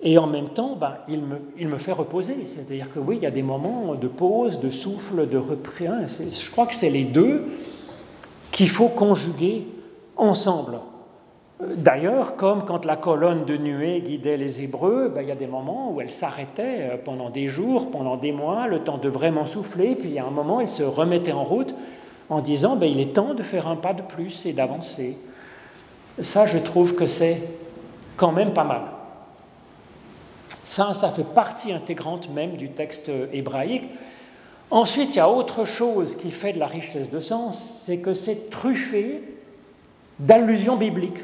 Et en même temps, ben, il, me, il, me, fait reposer. C'est-à-dire que oui, il y a des moments de pause, de souffle, de repris. Je crois que c'est les deux qu'il faut conjuguer ensemble. D'ailleurs, comme quand la colonne de nuée guidait les Hébreux, ben, il y a des moments où elle s'arrêtait euh, pendant des jours, pendant des mois, le temps de vraiment souffler, puis il y a un moment, elle se remettait en route en disant ben, il est temps de faire un pas de plus et d'avancer. Ça, je trouve que c'est quand même pas mal. Ça, ça fait partie intégrante même du texte hébraïque. Ensuite, il y a autre chose qui fait de la richesse de sens, c'est que c'est truffé d'allusions bibliques.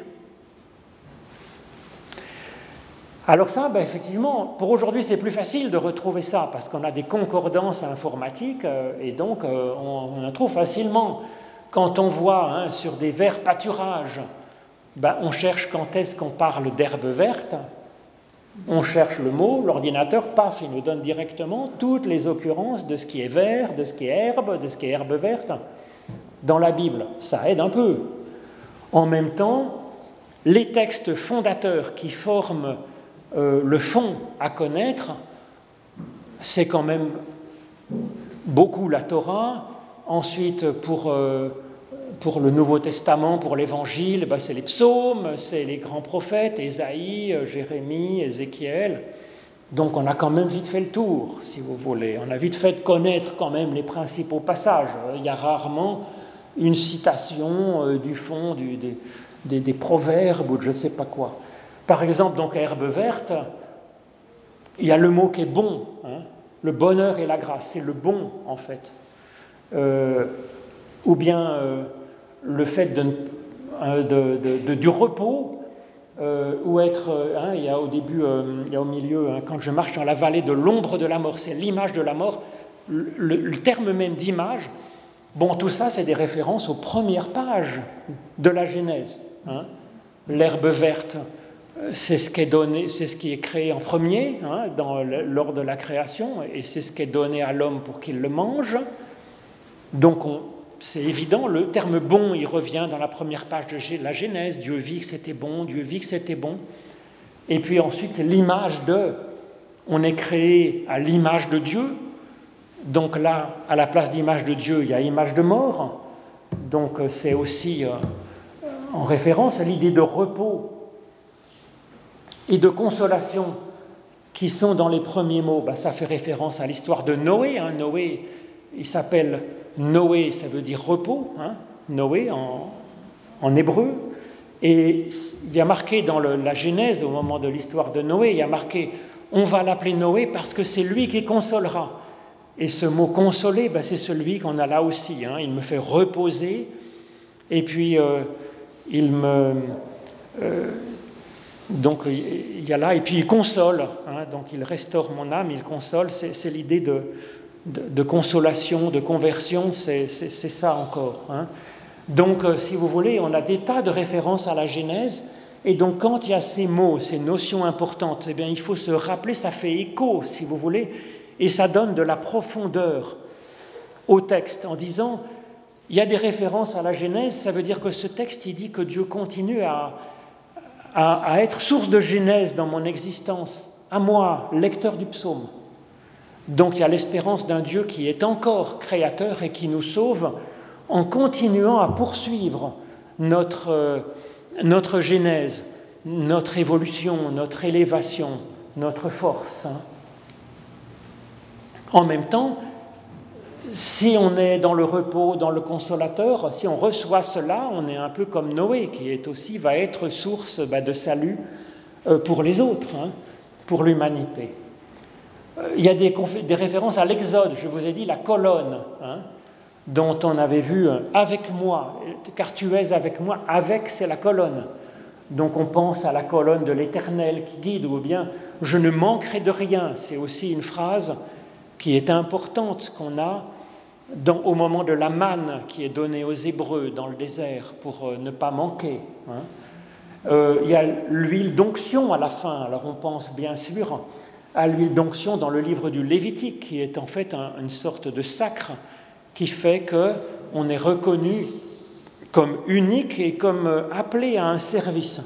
Alors ça, ben, effectivement, pour aujourd'hui, c'est plus facile de retrouver ça parce qu'on a des concordances informatiques euh, et donc euh, on, en trouve facilement. Quand on voit hein, sur des verts pâturages, ben, on cherche quand est-ce qu'on parle d'herbe verte, on cherche le mot, l'ordinateur, paf, il nous donne directement toutes les occurrences de ce qui est vert, de ce qui est herbe, de ce qui est herbe verte dans la Bible. Ça aide un peu. En même temps, les textes fondateurs qui forment euh, le fond à connaître, c'est quand même beaucoup la Torah. Ensuite, pour, euh, pour le Nouveau Testament, pour l'Évangile, bah, c'est les psaumes, c'est les grands prophètes, Ésaïe, Jérémie, Ézéchiel. Donc on a quand même vite fait le tour, si vous voulez. On a vite fait connaître quand même les principaux passages. Il y a rarement une citation euh, du fond du, des, des, proverbes ou de je ne sais pas quoi. Par exemple, donc herbe verte, il y a le mot qui est bon, hein. le bonheur et la grâce, c'est le bon en fait. Euh, ou bien euh, le fait de, du repos, euh, ou être, hein, il y a au début, il y a au milieu, hein, quand je marche dans la vallée de l'ombre de la mort, c'est l'image de la mort, le terme même d'image, bon, tout ça, c'est des références aux premières pages de la Genèse. L'herbe verte, c'est ce qui est donné, c'est ce qui est créé en premier hein, dans, lors de la création, et c'est ce qui est donné à l'homme pour qu'il le mange. Donc c'est évident, le terme bon, il revient dans la première page de la Genèse. Dieu vit que c'était bon, Dieu vit que c'était bon. Et puis ensuite, c'est l'image de. On est créé à l'image de Dieu. Donc là, à la place d'image de Dieu, il y a image de mort. Donc c'est aussi euh, en référence à l'idée de repos et de consolation qui sont dans les premiers mots, bah, ça fait référence à l'histoire de Noé. Hein. Noé, il s'appelle Noé, ça veut dire repos, hein. Noé en, hébreu. Et il y a marqué dans la Genèse, au moment de l'histoire de Noé, il y a marqué on va l'appeler Noé parce que c'est lui qui consolera. Et ce mot consoler, bah, c'est celui qu'on a là aussi. Hein. Il me fait reposer et puis euh, il me. Euh, donc il y a là, et puis il console, hein, donc il restaure mon âme, il console, c'est l'idée de, de, consolation, de conversion, c'est ça encore. Hein. Donc euh, si vous voulez, on a des tas de références à la Genèse, et donc quand il y a ces mots, ces notions importantes, eh bien il faut se rappeler, ça fait écho, si vous voulez, et ça donne de la profondeur au texte en disant, il y a des références à la Genèse, ça veut dire que ce texte, il dit que Dieu continue à à, être source de genèse dans mon existence, à moi, lecteur du psaume. Donc il y a l'espérance d'un Dieu qui est encore créateur et qui nous sauve en continuant à poursuivre notre, euh, notre genèse, notre évolution, notre élévation, notre force. Hein. En même temps, si on est dans le repos, dans le consolateur, si on reçoit cela, on est un peu comme Noé, qui est aussi va être source bah, de salut euh, pour les autres, hein, pour l'humanité. Euh, il y a des, références à l'Exode, je vous ai dit la colonne, hein, dont on avait vu euh, avec moi, car tu es avec moi, avec c'est la colonne. Donc on pense à la colonne de l'Éternel qui guide, ou bien je ne manquerai de rien, c'est aussi une phrase qui est importante qu'on a au moment de la manne qui est donnée aux Hébreux dans le désert pour euh, ne pas manquer. Hein. Euh, il y a l'huile d'onction à la fin. Alors on pense bien sûr à l'huile d'onction dans le livre du Lévitique, qui est en fait une sorte de sacre qui fait qu'on est reconnu comme unique et comme euh, appelé à un service.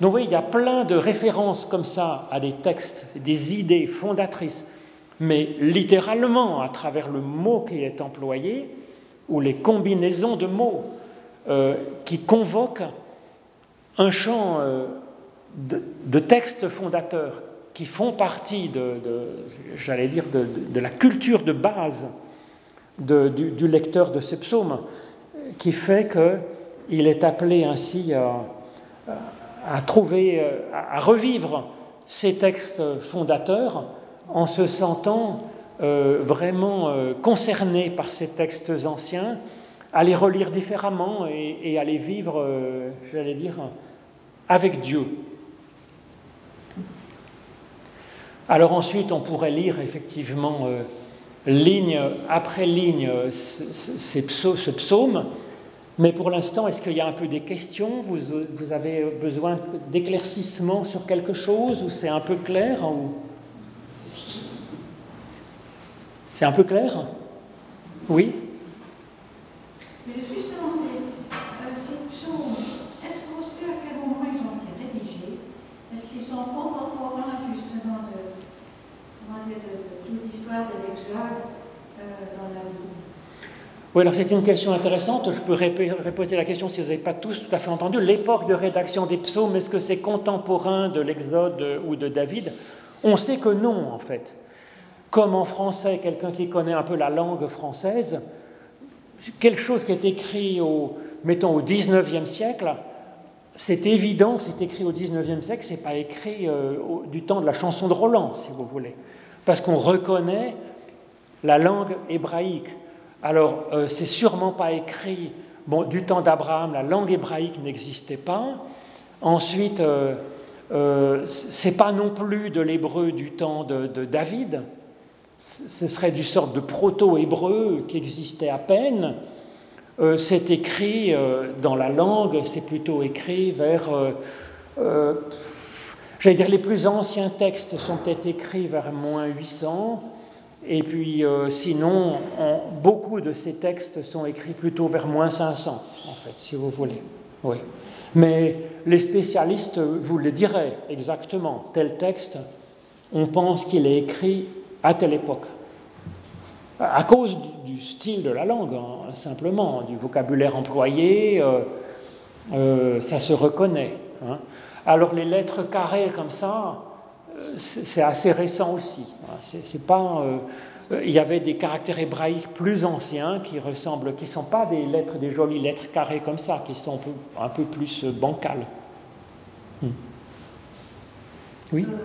Donc vous voyez, il y a plein de références comme ça à des textes, des idées fondatrices, mais littéralement à travers le mot qui est employé ou les combinaisons de mots euh, qui convoquent un champ euh, de, textes fondateurs qui font partie de, j'allais dire, de, la culture de base du, lecteur de ce psaume, qui fait qu'il est appelé ainsi à, à trouver, euh, à revivre ces textes fondateurs en se sentant euh, vraiment euh, concerné par ces textes anciens, à les relire différemment et, à les vivre, j'allais dire, avec Dieu. Alors ensuite, on pourrait lire effectivement ligne après ligne ce psaume mais pour l'instant, est-ce qu'il y a un peu des questions? Vous, avez besoin d'éclaircissement sur quelque chose ou c'est un peu clair. C'est un peu clair? Oui? Mais justement, euh, ces psaumes, est-ce qu'on sait à quel moment ils ont été rédigés? Est-ce qu'ils sont contemporains justement de, de, l'histoire de l'exode euh, dans la Bible oui, alors c'est une question intéressante. Je peux répéter la question si vous n'avez pas tous tout à fait entendu. L'époque de rédaction des psaumes, est-ce que c'est contemporain de l'Exode ou de David? On sait que non, en fait. Comme en français, quelqu'un qui connaît un peu la langue française, quelque chose qui est écrit au, mettons, au 19e siècle, c'est évident que c'est écrit au 19e siècle, c'est pas écrit euh, du temps de la chanson de Roland, si vous voulez. Parce qu'on reconnaît la langue hébraïque. Alors, euh, c'est sûrement pas écrit. Du temps d'Abraham, la langue hébraïque n'existait pas. Ensuite, euh, euh, c'est pas non plus de l'hébreu du temps de, David. Ce serait du sorte de proto-hébreu qui existait à peine. c'est écrit dans la langue, c'est plutôt écrit vers. J'allais dire, les plus anciens textes sont écrits vers moins 800. Et puis euh, sinon, beaucoup de ces textes sont écrits plutôt vers moins 500, en fait, si vous voulez. Oui. Mais les spécialistes vous le diraient exactement. Tel texte, on pense qu'il est écrit à telle époque. À cause du style de la langue, hein, simplement, du vocabulaire employé, euh, euh, ça se reconnaît. Hein. Alors les lettres carrées comme ça, c'est assez récent aussi. C'est pas, euh, il y avait des caractères hébraïques plus anciens qui ressemblent, qui ne sont pas des lettres, des jolies lettres carrées comme ça, qui sont un peu, plus euh, bancales. Hmm. Oui euh,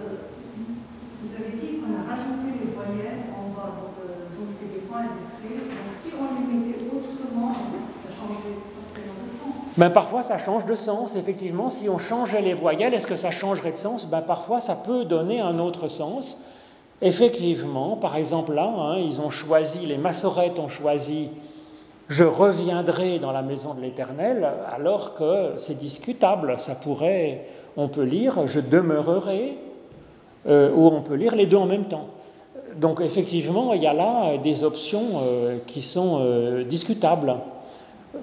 Vous avez dit qu'on a rajouté les voyelles en bas, donc c'est des points et des traits. Donc si on les mettait autrement, ça changerait forcément de sens. Ben, parfois, ça change de sens, effectivement. Si on changeait les voyelles, est-ce que ça changerait de sens? Ben, Parfois, ça peut donner un autre sens. Effectivement, par exemple là, hein, ils ont choisi, les massorettes ont choisi je reviendrai dans la maison de l'Éternel, alors que c'est discutable. Ça pourrait, on peut lire je demeurerai, euh, ou on peut lire les deux en même temps. Donc effectivement, il y a là des options euh, qui sont euh, discutables.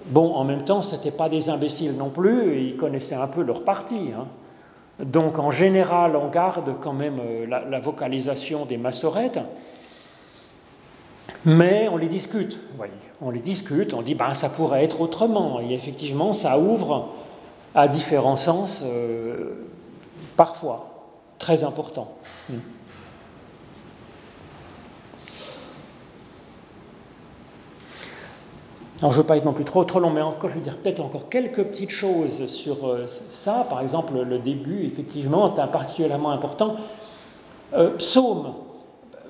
Bon, en même temps, ce n'étaient pas des imbéciles non plus, ils connaissaient un peu leur parti. Hein. Donc en général, on garde quand même euh, la, vocalisation des massorettes, mais on les discute. On les discute, on dit ben, ça pourrait être autrement. Et effectivement, ça ouvre à différents sens, euh, parfois, très importants. Hmm. Je ne veux pas être non plus trop, trop long, mais encore, je vais dire peut-être encore quelques petites choses sur euh, ça. Par exemple, le début, effectivement, est particulièrement important. Euh, psaume,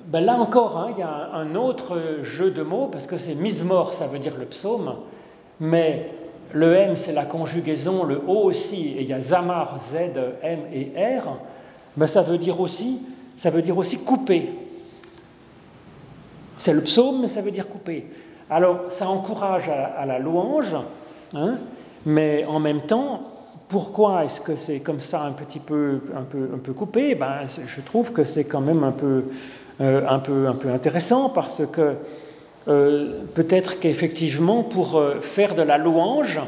ben là encore, hein, il y a un, autre jeu de mots, parce que c'est mismor, ça veut dire le psaume, mais le M, c'est la conjugaison, le O aussi, et il y a zamar, Z, M et R, ben ça veut dire aussi, ça veut dire aussi couper. C'est le psaume, mais ça veut dire couper. Alors ça encourage à, la louange, hein, mais en même temps, pourquoi est-ce que c'est comme ça un petit peu, un peu, un peu coupé? Ben, Je trouve que c'est quand même un peu, euh, un, peu, un peu intéressant parce que euh, peut-être qu'effectivement, pour euh, faire de la louange,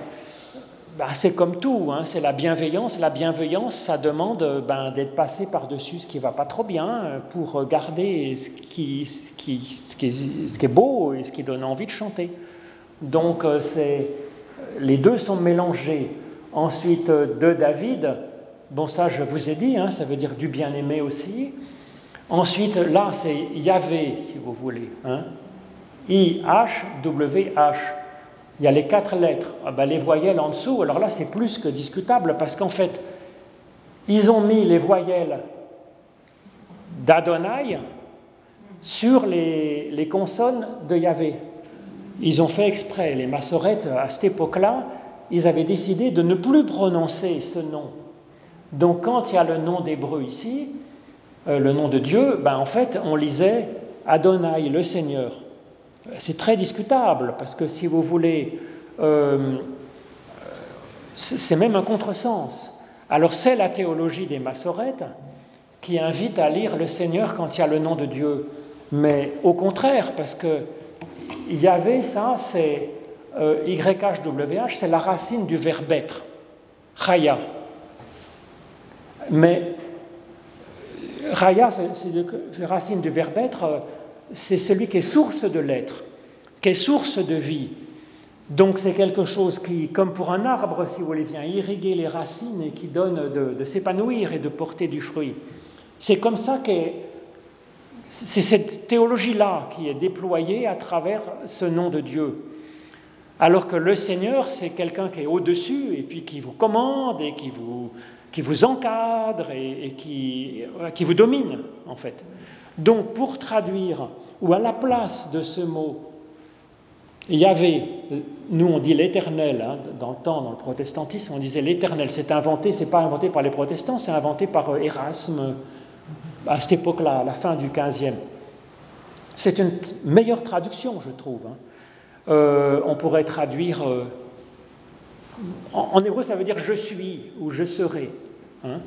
ben, c'est comme tout, hein, c'est la bienveillance. La bienveillance, ça demande ben, d'être passé par-dessus ce qui va pas trop bien pour garder ce qui, est, beau et ce qui donne envie de chanter. Donc c'est, les deux sont mélangés. Ensuite, de David, bon ça je vous ai dit, hein, ça veut dire du bien-aimé aussi. Ensuite, là, c'est Yahvé, si vous voulez. Hein. I-H-W-H. Il y a les quatre lettres. Ah ben, les voyelles en dessous, alors là, c'est plus que discutable parce qu'en fait, ils ont mis les voyelles d'Adonai sur les, les, consonnes de Yahvé. Ils ont fait exprès. Les massorettes, à cette époque-là, ils avaient décidé de ne plus prononcer ce nom. Donc, quand il y a le nom d'hébreu ici, euh, le nom de Dieu, ben, en fait, on lisait Adonai, le Seigneur. C'est très discutable, parce que si vous voulez, euh, c'est même un contresens. Alors c'est la théologie des massorettes qui invite à lire le Seigneur quand il y a le nom de Dieu. Mais au contraire, parce que il y avait ça, c'est euh, YHWH, c'est la racine du verbe être, Chaya. Mais Raya, c'est la racine du verbe être, euh, c'est celui qui est source de l'être, qui est source de vie. Donc c'est quelque chose qui, comme pour un arbre, si vous voulez, vient irriguer les racines et qui donne de, s'épanouir et de porter du fruit. C'est comme ça que c'est cette théologie-là qui est déployée à travers ce nom de Dieu. Alors que le Seigneur, c'est quelqu'un qui est au-dessus et puis qui vous commande et qui vous, qui vous encadre et, qui, qui, vous domine, en fait. Donc, pour traduire, ou à la place de ce mot, il y avait, nous on dit l'éternel, hein, dans le temps, dans le protestantisme, on disait l'éternel, c'est inventé, c'est pas inventé par les protestants, c'est inventé par euh, Erasme à cette époque-là, à la fin du XVe. C'est une meilleure traduction, je trouve. Hein. Euh, on pourrait traduire. Euh, en, hébreu, ça veut dire je suis ou je serai. Hein.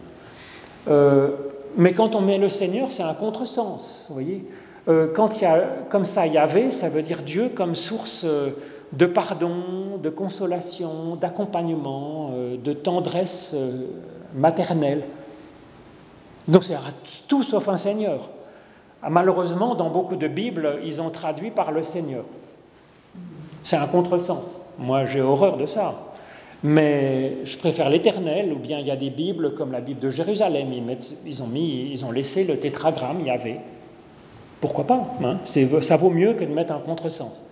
Mais quand on met le Seigneur, c'est un contresens. Vous voyez euh, Quand il y a comme ça Yahvé, ça veut dire Dieu comme source euh, de pardon, de consolation, d'accompagnement, de tendresse maternelle. Donc c'est tout sauf un Seigneur. Ah, malheureusement, dans beaucoup de Bibles, ils ont traduit par le Seigneur. C'est un contresens. Moi, j'ai horreur de ça. Mais je préfère l'éternel, ou bien il y a des Bibles comme la Bible de Jérusalem, ils, ont, laissé le tétragramme il y avait. Pourquoi pas hein? Ça vaut mieux que de mettre un contresens.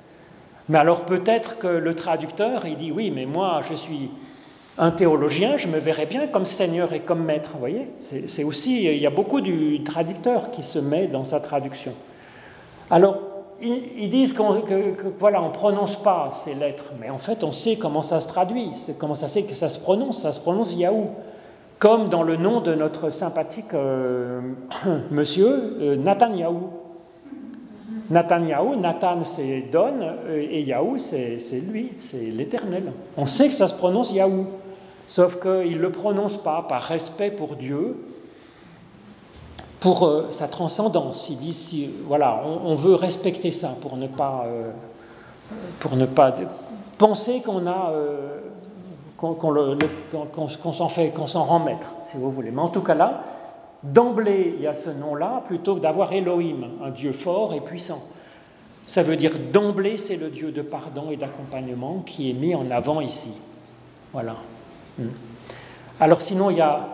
Mais alors peut-être que le traducteur, il dit oui, mais moi je suis un théologien, je me verrais bien comme Seigneur et comme Maître. Vous voyez? C'est aussi, il y a beaucoup du traducteur qui se met dans sa traduction. Alors ils, disent qu'on voilà, on prononce pas ces lettres, mais en fait, on sait comment ça se traduit, comment ça sait que ça se prononce, ça se prononce Yahou, comme dans le nom de notre sympathique euh, monsieur euh, Nathaniahou. Nathaniahou, Nathan c'est Don, euh, et Yahou c'est lui, c'est l'Éternel. On sait que ça se prononce Yahou, sauf qu'il ne le prononce pas par respect pour Dieu, pour euh, sa transcendance. Il dit, voilà, on, veut respecter ça pour ne pas, euh, pour ne pas penser qu'on a, euh, qu'on s'en fait, qu'on s'en rend maître, si vous voulez. Mais en tout cas là, d'emblée, il y a ce nom-là plutôt que d'avoir Elohim, un Dieu fort et puissant. Ça veut dire d'emblée, c'est le Dieu de pardon et d'accompagnement qui est mis en avant ici. Voilà. Hmm. Alors sinon, il y a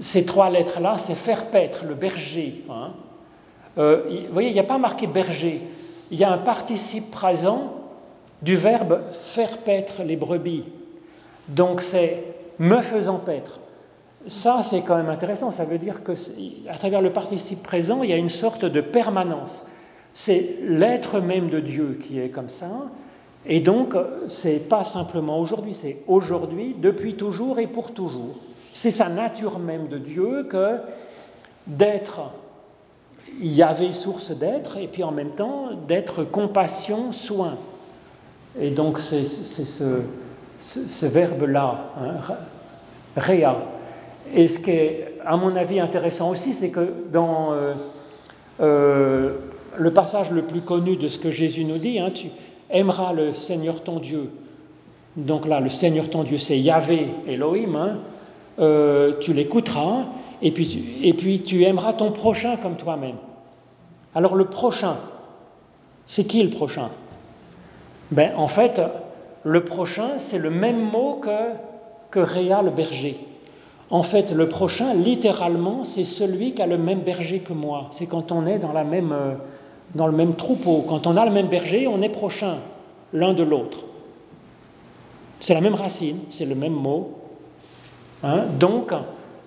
ces trois lettres-là, c'est faire paître, le berger. Hein. Euh, vous voyez, il n'y a pas marqué berger. Il y a un participe présent du verbe faire paître les brebis. Donc c'est me faisant paître. Ça, c'est quand même intéressant. Ça veut dire que, à travers le participe présent, il y a une sorte de permanence. C'est l'être même de Dieu qui est comme ça. Et donc, c'est pas simplement aujourd'hui, c'est aujourd'hui, depuis toujours et pour toujours. C'est sa nature même de Dieu que d'être il y avait source d'être, et puis en même temps d'être compassion, soin. Et donc c'est ce, ce, verbe-là, hein, réa. Et ce qui est, à mon avis, intéressant aussi, c'est que dans euh, euh, le passage le plus connu de ce que Jésus nous dit, hein, tu aimeras le Seigneur ton Dieu donc là le Seigneur ton Dieu c'est Yahvé Elohim, hein, euh, tu l'écouteras, et puis, et puis tu aimeras ton prochain comme toi-même. Alors le prochain, c'est qui le prochain? Ben, En fait, le prochain, c'est le même mot que, que Réa le berger. En fait, le prochain, littéralement, c'est celui qui a le même berger que moi. C'est quand on est dans, la même, euh, dans le même troupeau. Quand on a le même berger, on est prochain l'un de l'autre. C'est la même racine, c'est le même mot. Hein? Donc,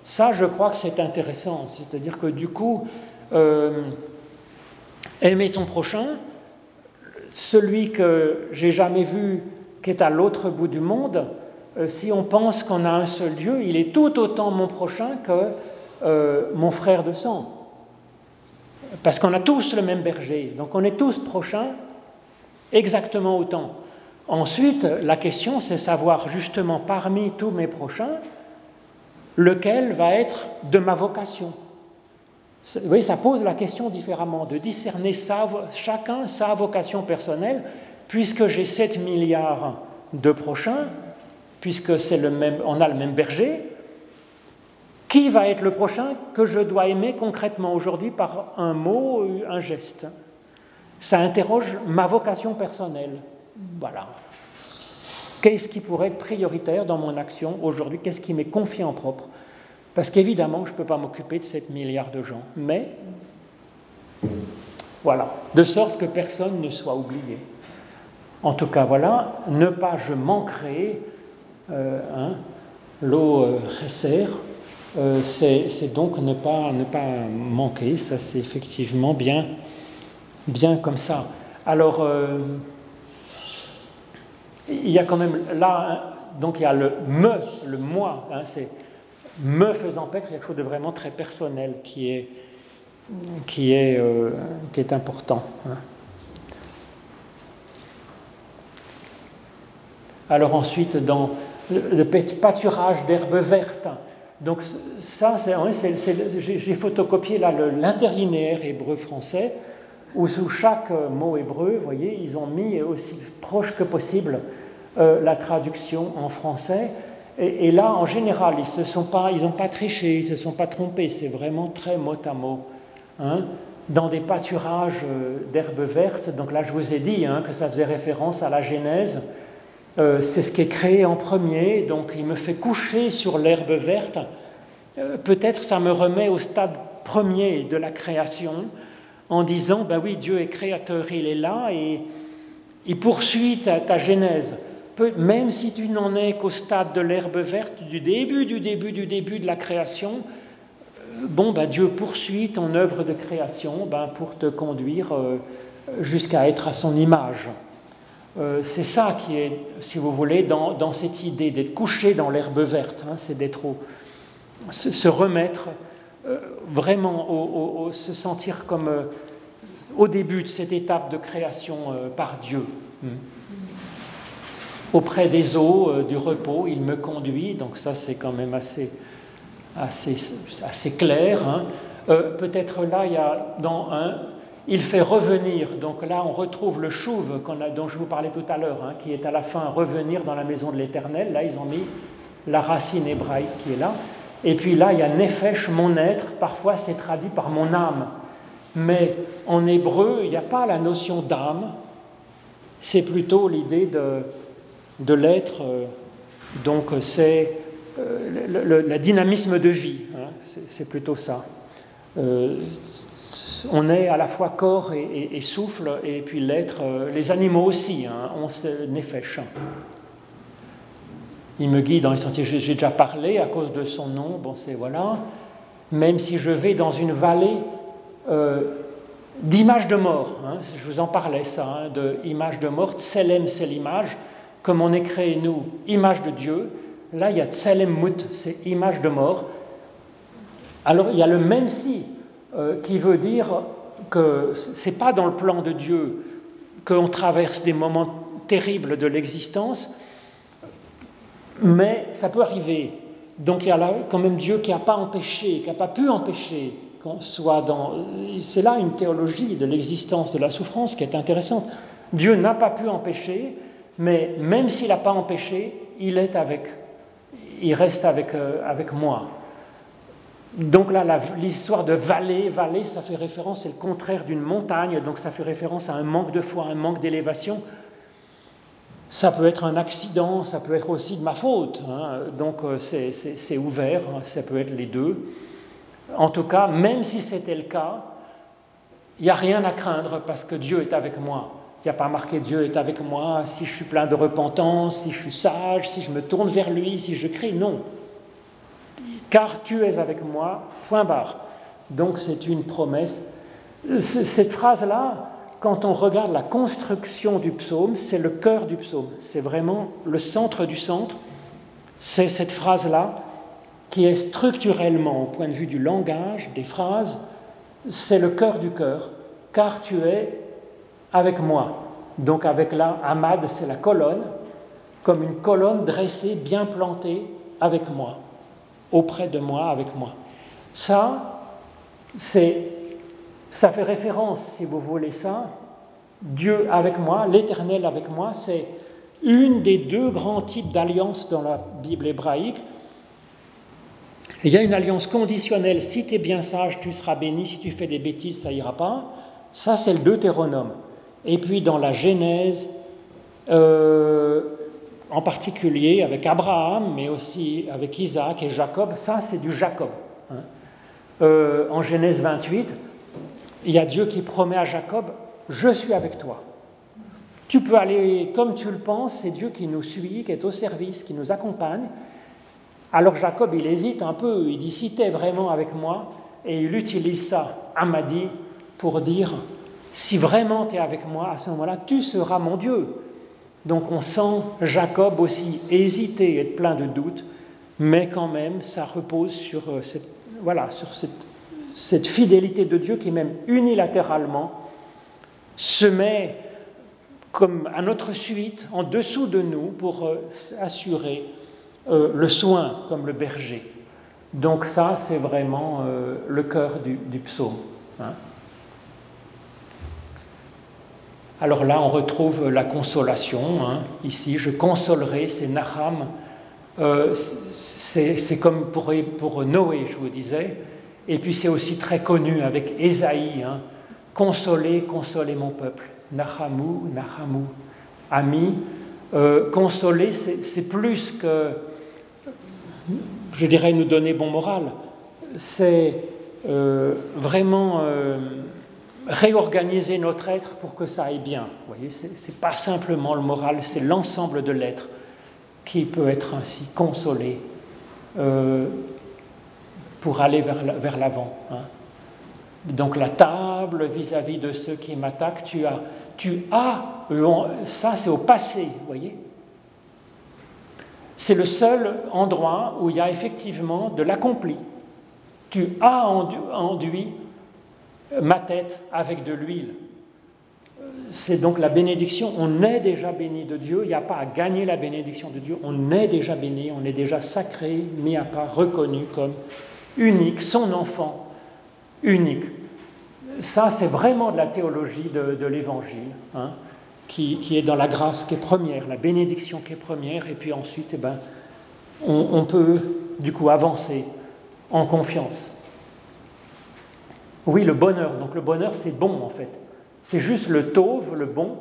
ça, je crois que c'est intéressant. C'est-à-dire que du coup, euh, aimer ton prochain, celui que j'ai jamais vu, qui est à l'autre bout du monde, euh, si on pense qu'on a un seul Dieu, il est tout autant mon prochain que euh, mon frère de sang. Parce qu'on a tous le même berger, donc on est tous prochains exactement autant. Ensuite, la question, c'est savoir justement parmi tous mes prochains, lequel va être de ma vocation. Vous voyez, ça pose la question différemment, de discerner chacun sa vocation personnelle, puisque j'ai 7 milliards de prochains, puisque c'est le même, on a le même berger, qui va être le prochain que je dois aimer concrètement aujourd'hui par un mot, un geste? Ça interroge ma vocation personnelle. Voilà. Qu'est-ce qui pourrait être prioritaire dans mon action aujourd'hui? Qu'est-ce qui m'est confié en propre? Parce qu'évidemment, je ne peux pas m'occuper de 7 milliards de gens. Mais, voilà, de sorte que personne ne soit oublié. En tout cas, voilà, ne pas je manquerai, euh, hein, l'eau euh, euh c'est donc ne pas, ne pas manquer, ça c'est effectivement bien, bien comme ça. Alors, euh, il y a quand même là, hein, donc il y a le me, le moi, hein, c'est me faisant paître, il y a quelque chose de vraiment très personnel qui est, qui est, euh, qui est important. Hein. Alors ensuite, dans le, pâturage d'herbes vertes, donc ça, j'ai photocopié là l'interlinéaire hébreu-français, où sous chaque mot hébreu, vous voyez, ils ont mis aussi proche que possible euh, la traduction en français. Et, là, en général, ils n'ont pas, triché, ils ne se sont pas trompés, c'est vraiment très mot à mot. Hein. dans des pâturages euh, d'herbes vertes, donc là je vous ai dit hein, que ça faisait référence à la Genèse, euh, c'est ce qui est créé en premier, donc il me fait coucher sur l'herbe verte. Euh, peut-être ça me remet au stade premier de la création, en disant, ben oui, Dieu est créateur, il est là, et il poursuit ta Genèse même si tu n'en es qu'au stade de l'herbe verte du début, du début, du début de la création, euh, bon, ben, Dieu poursuit ton œuvre de création ben, pour te conduire euh, jusqu'à être à son image. Euh, c'est ça qui est, si vous voulez, dans, cette idée d'être couché dans l'herbe verte, hein, c'est d'être se, remettre vraiment, au, se sentir comme au début de cette étape de création par Dieu. Hmm auprès des eaux euh, du repos, il me conduit, donc ça c'est quand même assez, assez, assez clair. Hein. Euh, peut-être là, il y a dans un, il fait revenir, donc là on retrouve le chouve dont je vous parlais tout à l'heure, hein, qui est à la fin revenir dans la maison de l'Éternel, là ils ont mis la racine hébraïque qui est là, et puis là il y a nefesh, mon être, parfois c'est traduit par mon âme, mais en hébreu il n'y a pas la notion d'âme, c'est plutôt l'idée de de l'être, euh, donc c'est euh, le, dynamisme de vie, hein, c'est plutôt ça. Euh, on est à la fois corps et, souffle, et puis l'être, les animaux aussi, hein, on se néfèche. Il me guide dans les sentiers, j'ai déjà parlé à cause de son nom, bon c'est voilà. Même si je vais dans une vallée d'images de mort, hein, je vous en parlais ça, de images de mort, Selem c'est l'image, comme on est créé, nous, image de Dieu, là, il y a Tselem Mut, c'est image de mort. Alors, il y a le même si, euh, qui veut dire que ce n'est pas dans le plan de Dieu qu'on traverse des moments terribles de l'existence, mais ça peut arriver. Donc il y a là quand même Dieu qui n'a pas empêché, qui n'a pas pu empêcher qu'on soit dans... C'est là une théologie de l'existence de la souffrance qui est intéressante. Dieu n'a pas pu empêcher mais même s'il n'a pas empêché, il est avec, il reste avec, euh, avec moi. Donc là, l'histoire de vallée, vallée, ça fait référence, c'est le contraire d'une montagne, donc ça fait référence à un manque de foi, un manque d'élévation. Ça peut être un accident, ça peut être aussi de ma faute, hein. donc euh, c'est ouvert, hein. ça peut être les deux. En tout cas, même si c'était le cas, il n'y a rien à craindre parce que Dieu est avec moi. Il n'y a pas marqué Dieu est avec moi si je suis plein de repentance, si je suis sage, si je me tourne vers lui, si je crie. Non, car tu es avec moi, point barre. Donc c'est une promesse. Cette phrase-là, quand on regarde la construction du psaume, c'est le cœur du psaume, c'est vraiment le centre du centre. C'est cette phrase-là qui est structurellement, au point de vue du langage, des phrases, c'est le cœur du cœur, car tu es avec moi. Donc avec la Ahmad, c'est la colonne, comme une colonne dressée, bien plantée avec moi auprès de moi, avec moi. Ça, c'est, ça fait référence, si vous voulez ça, Dieu avec moi, l'Éternel avec moi, c'est une des deux grands types d'alliances dans la Bible hébraïque. Il y a une alliance conditionnelle, si tu es bien sage, tu seras béni, si tu fais des bêtises, ça ira pas. Ça, c'est le Deutéronome. Et puis dans la Genèse, euh, en particulier avec Abraham, mais aussi avec Isaac et Jacob. Ça, c'est du Jacob. Hein. Euh, en Genèse 28, il y a Dieu qui promet à Jacob, je suis avec toi. Tu peux aller comme tu le penses, c'est Dieu qui nous suit, qui est au service, qui nous accompagne. Alors Jacob, il hésite un peu, il dit, si tu es vraiment avec moi, et il utilise ça, Amadi, pour dire, si vraiment tu es avec moi, à ce moment-là, tu seras mon Dieu. Donc on sent Jacob aussi hésiter, être plein de doutes, mais quand même, ça repose sur, euh, cette, voilà, sur cette, cette fidélité de Dieu qui même unilatéralement se met comme à notre suite, en dessous de nous, pour euh, assurer euh, le soin comme le berger. Donc ça, c'est vraiment le cœur du, psaume. Hein. Alors là, on retrouve la consolation. Hein. Ici, je consolerai, c'est Naham. Euh, c'est comme pour, pour, Noé, je vous disais. Et puis c'est aussi très connu avec Ésaïe. Hein. Consoler, consoler mon peuple. Nahamou, Nahamou. Ami. Euh, consoler, c'est plus que, je dirais, nous donner bon moral. C'est euh, vraiment réorganiser notre être pour que ça aille bien. Vous voyez, ce n'est pas simplement le moral, c'est l'ensemble de l'être qui peut être ainsi consolé euh, pour aller vers l'avant. Hein. Donc la table vis-à-vis de ceux qui m'attaquent, tu as, tu as, ça c'est au passé, voyez. C'est le seul endroit où il y a effectivement de l'accompli. Tu as enduit ma tête avec de l'huile. C'est donc la bénédiction, on est déjà béni de Dieu, il n'y a pas à gagner la bénédiction de Dieu, on est déjà béni, on est déjà sacré, mis à part, reconnu comme unique, son enfant unique. Ça, c'est vraiment de la théologie de, l'Évangile, hein, qui, est dans la grâce qui est première, la bénédiction qui est première, et puis ensuite, eh ben, on peut du coup avancer en confiance. Oui, le bonheur. Donc le bonheur, c'est bon en fait. C'est juste le tauve, le bon,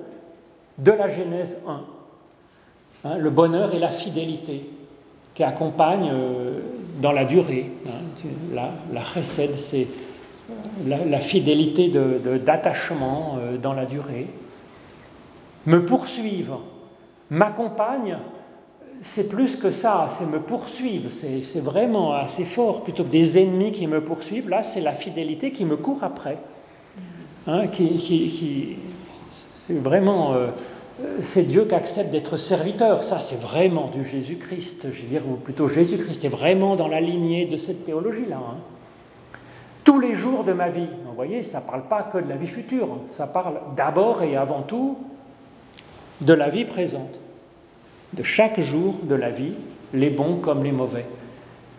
de la Genèse 1. Hein, le bonheur et la fidélité qui accompagnent euh, dans la durée. Hein. La, la c'est euh, la, fidélité d'attachement de, euh, dans la durée. Me poursuivre, m'accompagne c'est plus que ça, c'est me poursuivre, c'est vraiment assez fort. Plutôt que des ennemis qui me poursuivent, là, c'est la fidélité qui me court après. Hein, qui, c'est vraiment. Euh, c'est Dieu qui accepte d'être serviteur. Ça, c'est vraiment du Jésus-Christ. Je veux ou plutôt Jésus-Christ est vraiment dans la lignée de cette théologie-là. Hein. Tous les jours de ma vie. Vous voyez, ça ne parle pas que de la vie future. Ça parle d'abord et avant tout de la vie présente de chaque jour de la vie, les bons comme les mauvais.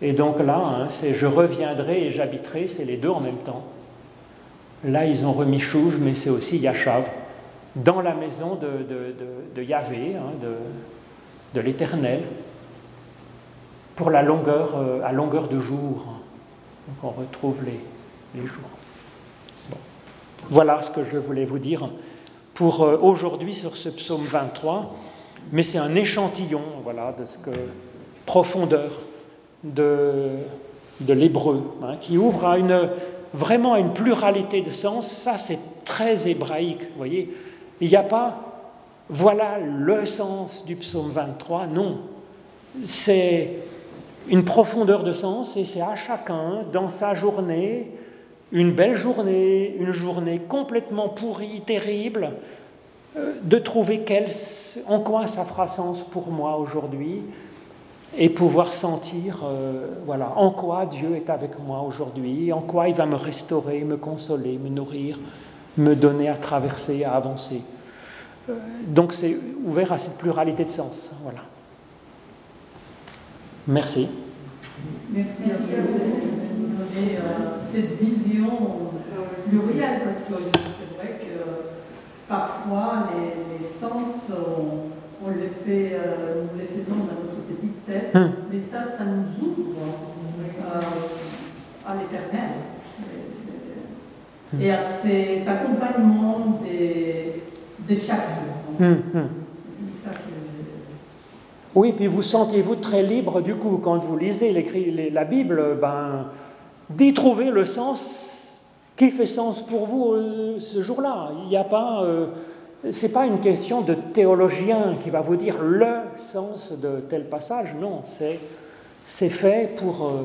Et donc là, hein, c'est je reviendrai et j'habiterai, c'est les deux en même temps. Là, ils ont remis Chouv, mais c'est aussi Yachav. Dans la maison de, Yahvé, hein, de, l'Éternel, pour la longueur, euh, à longueur de jour. Donc on retrouve les, jours. Voilà ce que je voulais vous dire pour euh, aujourd'hui sur ce psaume 23, mais c'est un échantillon voilà, de ce que profondeur de, de l'hébreu, hein, qui ouvre à une, vraiment à une pluralité de sens. Ça, c'est très hébraïque, vous voyez. Il n'y a pas, voilà le sens du psaume 23, non. C'est une profondeur de sens et c'est à chacun, dans sa journée, une belle journée, une journée complètement pourrie, terrible, euh, de trouver en quoi ça fera sens pour moi aujourd'hui et pouvoir sentir euh, voilà, en quoi Dieu est avec moi aujourd'hui, en quoi il va me restaurer, me consoler, me nourrir, me donner à traverser, à avancer. Euh, donc c'est ouvert à cette pluralité de sens. Voilà. Merci. Merci à vous de donner cette vision plurielle, parce que c'est vrai que parfois les, sens, on, les fait, euh, nous les faisons dans notre petite tête, hum. mais ça, ça nous ouvre euh, à l'éternel et à cet accompagnement de, chaque jour. Ça que oui, puis vous sentez-vous très libre du coup quand vous lisez la Bible, ben, d'y trouver le sens qui fait sens pour vous euh, ce jour-là. Il n'y a pas, euh, c'est pas une question de théologien qui va vous dire le sens de tel passage. Non, c'est c'est fait pour euh,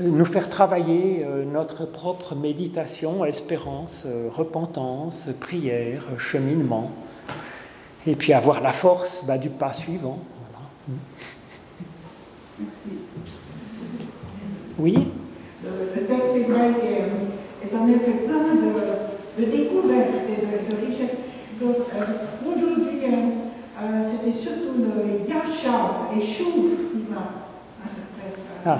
nous faire travailler notre propre méditation, espérance, repentance, prière, cheminement, et puis avoir la force bah, du pas suivant. Merci. Oui? Le, texte grec est, en effet plein de, découvertes et de, richesses. Donc euh, aujourd'hui, euh, euh, c'était surtout le Yashav et Chouf qui m'a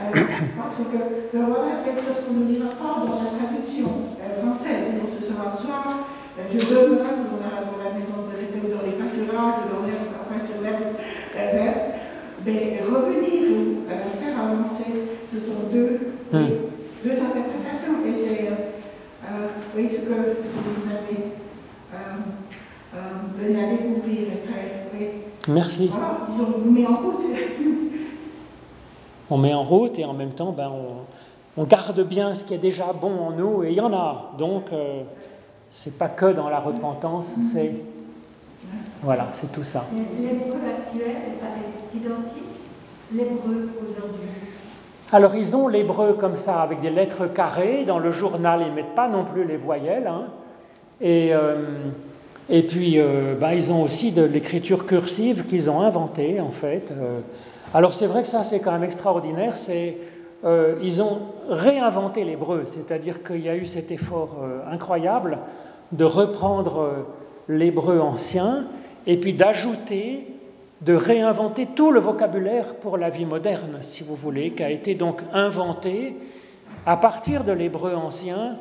ah. parce que voilà quelque chose qu'on ne dira pas dans la traduction française. Donc ce sera soit je demeure dans la, dans la maison de l'éternel dans les pâturages, dans l'air, enfin sur l'herbe verte, mais revenir, faire avancer ce sont deux, hmm. deux interprétations. Et c'est euh, oui, ce, que, ce que vous avez euh, euh, donné à découvrir est très. Oui. Merci. Voilà, on vous met en route. on met en route et en même temps, ben, on, on, garde bien ce qui est déjà bon en nous, et il y en a. Donc, euh, c'est pas que dans la repentance, c'est. Voilà, c'est tout ça. L'hébreu actuel est identique L'hébreu aujourd'hui alors ils ont l'hébreu comme ça, avec des lettres carrées. Dans le journal, ils ne mettent pas non plus les voyelles. Hein. Et, euh, et puis, euh, ben, ils ont aussi de l'écriture cursive qu'ils ont inventée, en fait. Euh. Alors c'est vrai que ça, c'est quand même extraordinaire. C'est, ils ont réinventé l'hébreu, c'est-à-dire qu'il y a eu cet effort incroyable de reprendre l'hébreu ancien et puis d'ajouter de réinventer tout le vocabulaire pour la vie moderne, si vous voulez, qui a été donc inventé à partir de l'hébreu ancien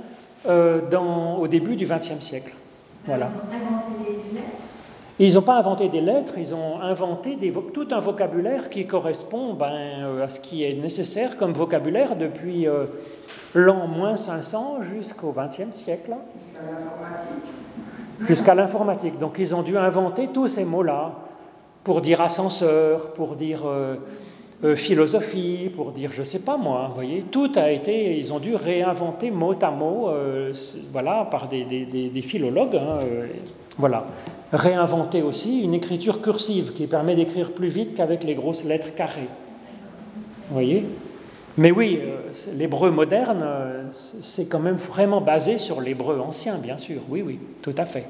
euh, au début du XXe siècle. Voilà. Ils n'ont pas inventé des lettres, ils ont inventé des, tout un vocabulaire qui correspond ben, euh, à ce qui est nécessaire comme vocabulaire depuis euh, l'an moins 500 jusqu'au XXe siècle. Jusqu'à l'informatique. Donc ils ont dû inventer tous ces mots-là pour dire ascenseur, pour dire euh, philosophie, pour dire je sais pas moi. Vous voyez, tout a été, ils ont dû réinventer mot à mot, voilà, par des, des, philologues. Hein, voilà. Réinventer aussi une écriture cursive qui permet d'écrire plus vite qu'avec les grosses lettres carrées. Vous voyez? Mais oui, l'hébreu moderne, c'est quand même vraiment basé sur l'hébreu ancien, bien sûr. Oui, oui, tout à fait.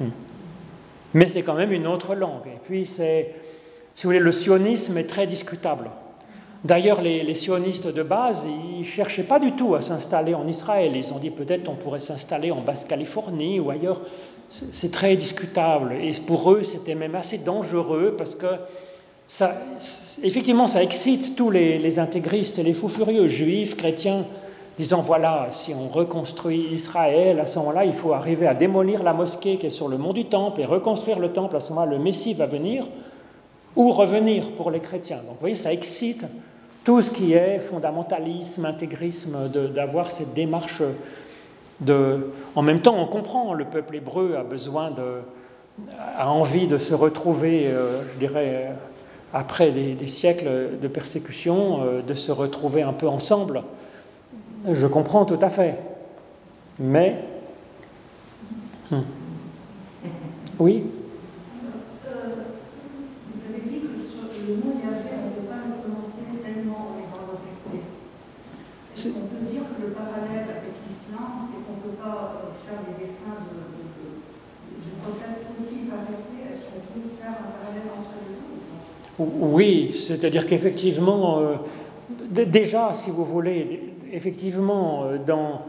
Hmm. Mais c'est quand même une autre langue. Et puis, c'est, si vous voulez, le sionisme est très discutable. D'ailleurs, les, sionistes de base, ils ne cherchaient pas du tout à s'installer en Israël. Ils ont dit peut-être on pourrait s'installer en Basse-Californie ou ailleurs. C'est très discutable. Et pour eux, c'était même assez dangereux parce que ça, effectivement, ça excite tous les, les intégristes et les fous furieux, juifs, chrétiens, disant voilà, si on reconstruit Israël, à ce moment-là, il faut arriver à démolir la mosquée qui est sur le mont du Temple et reconstruire le Temple, à ce moment-là, le Messie va venir, ou revenir pour les chrétiens. Donc vous voyez, ça excite tout ce qui est fondamentalisme, intégrisme, d'avoir cette démarche de... En même temps, on comprend, le peuple hébreu a besoin de... a envie de se retrouver, euh, je dirais, après des, siècles de persécution, euh, de se retrouver un peu ensemble. Je comprends tout à fait. Mais... Hmm. Oui Oui, c'est-à-dire qu'effectivement, euh, déjà, si vous voulez, effectivement, euh, dans,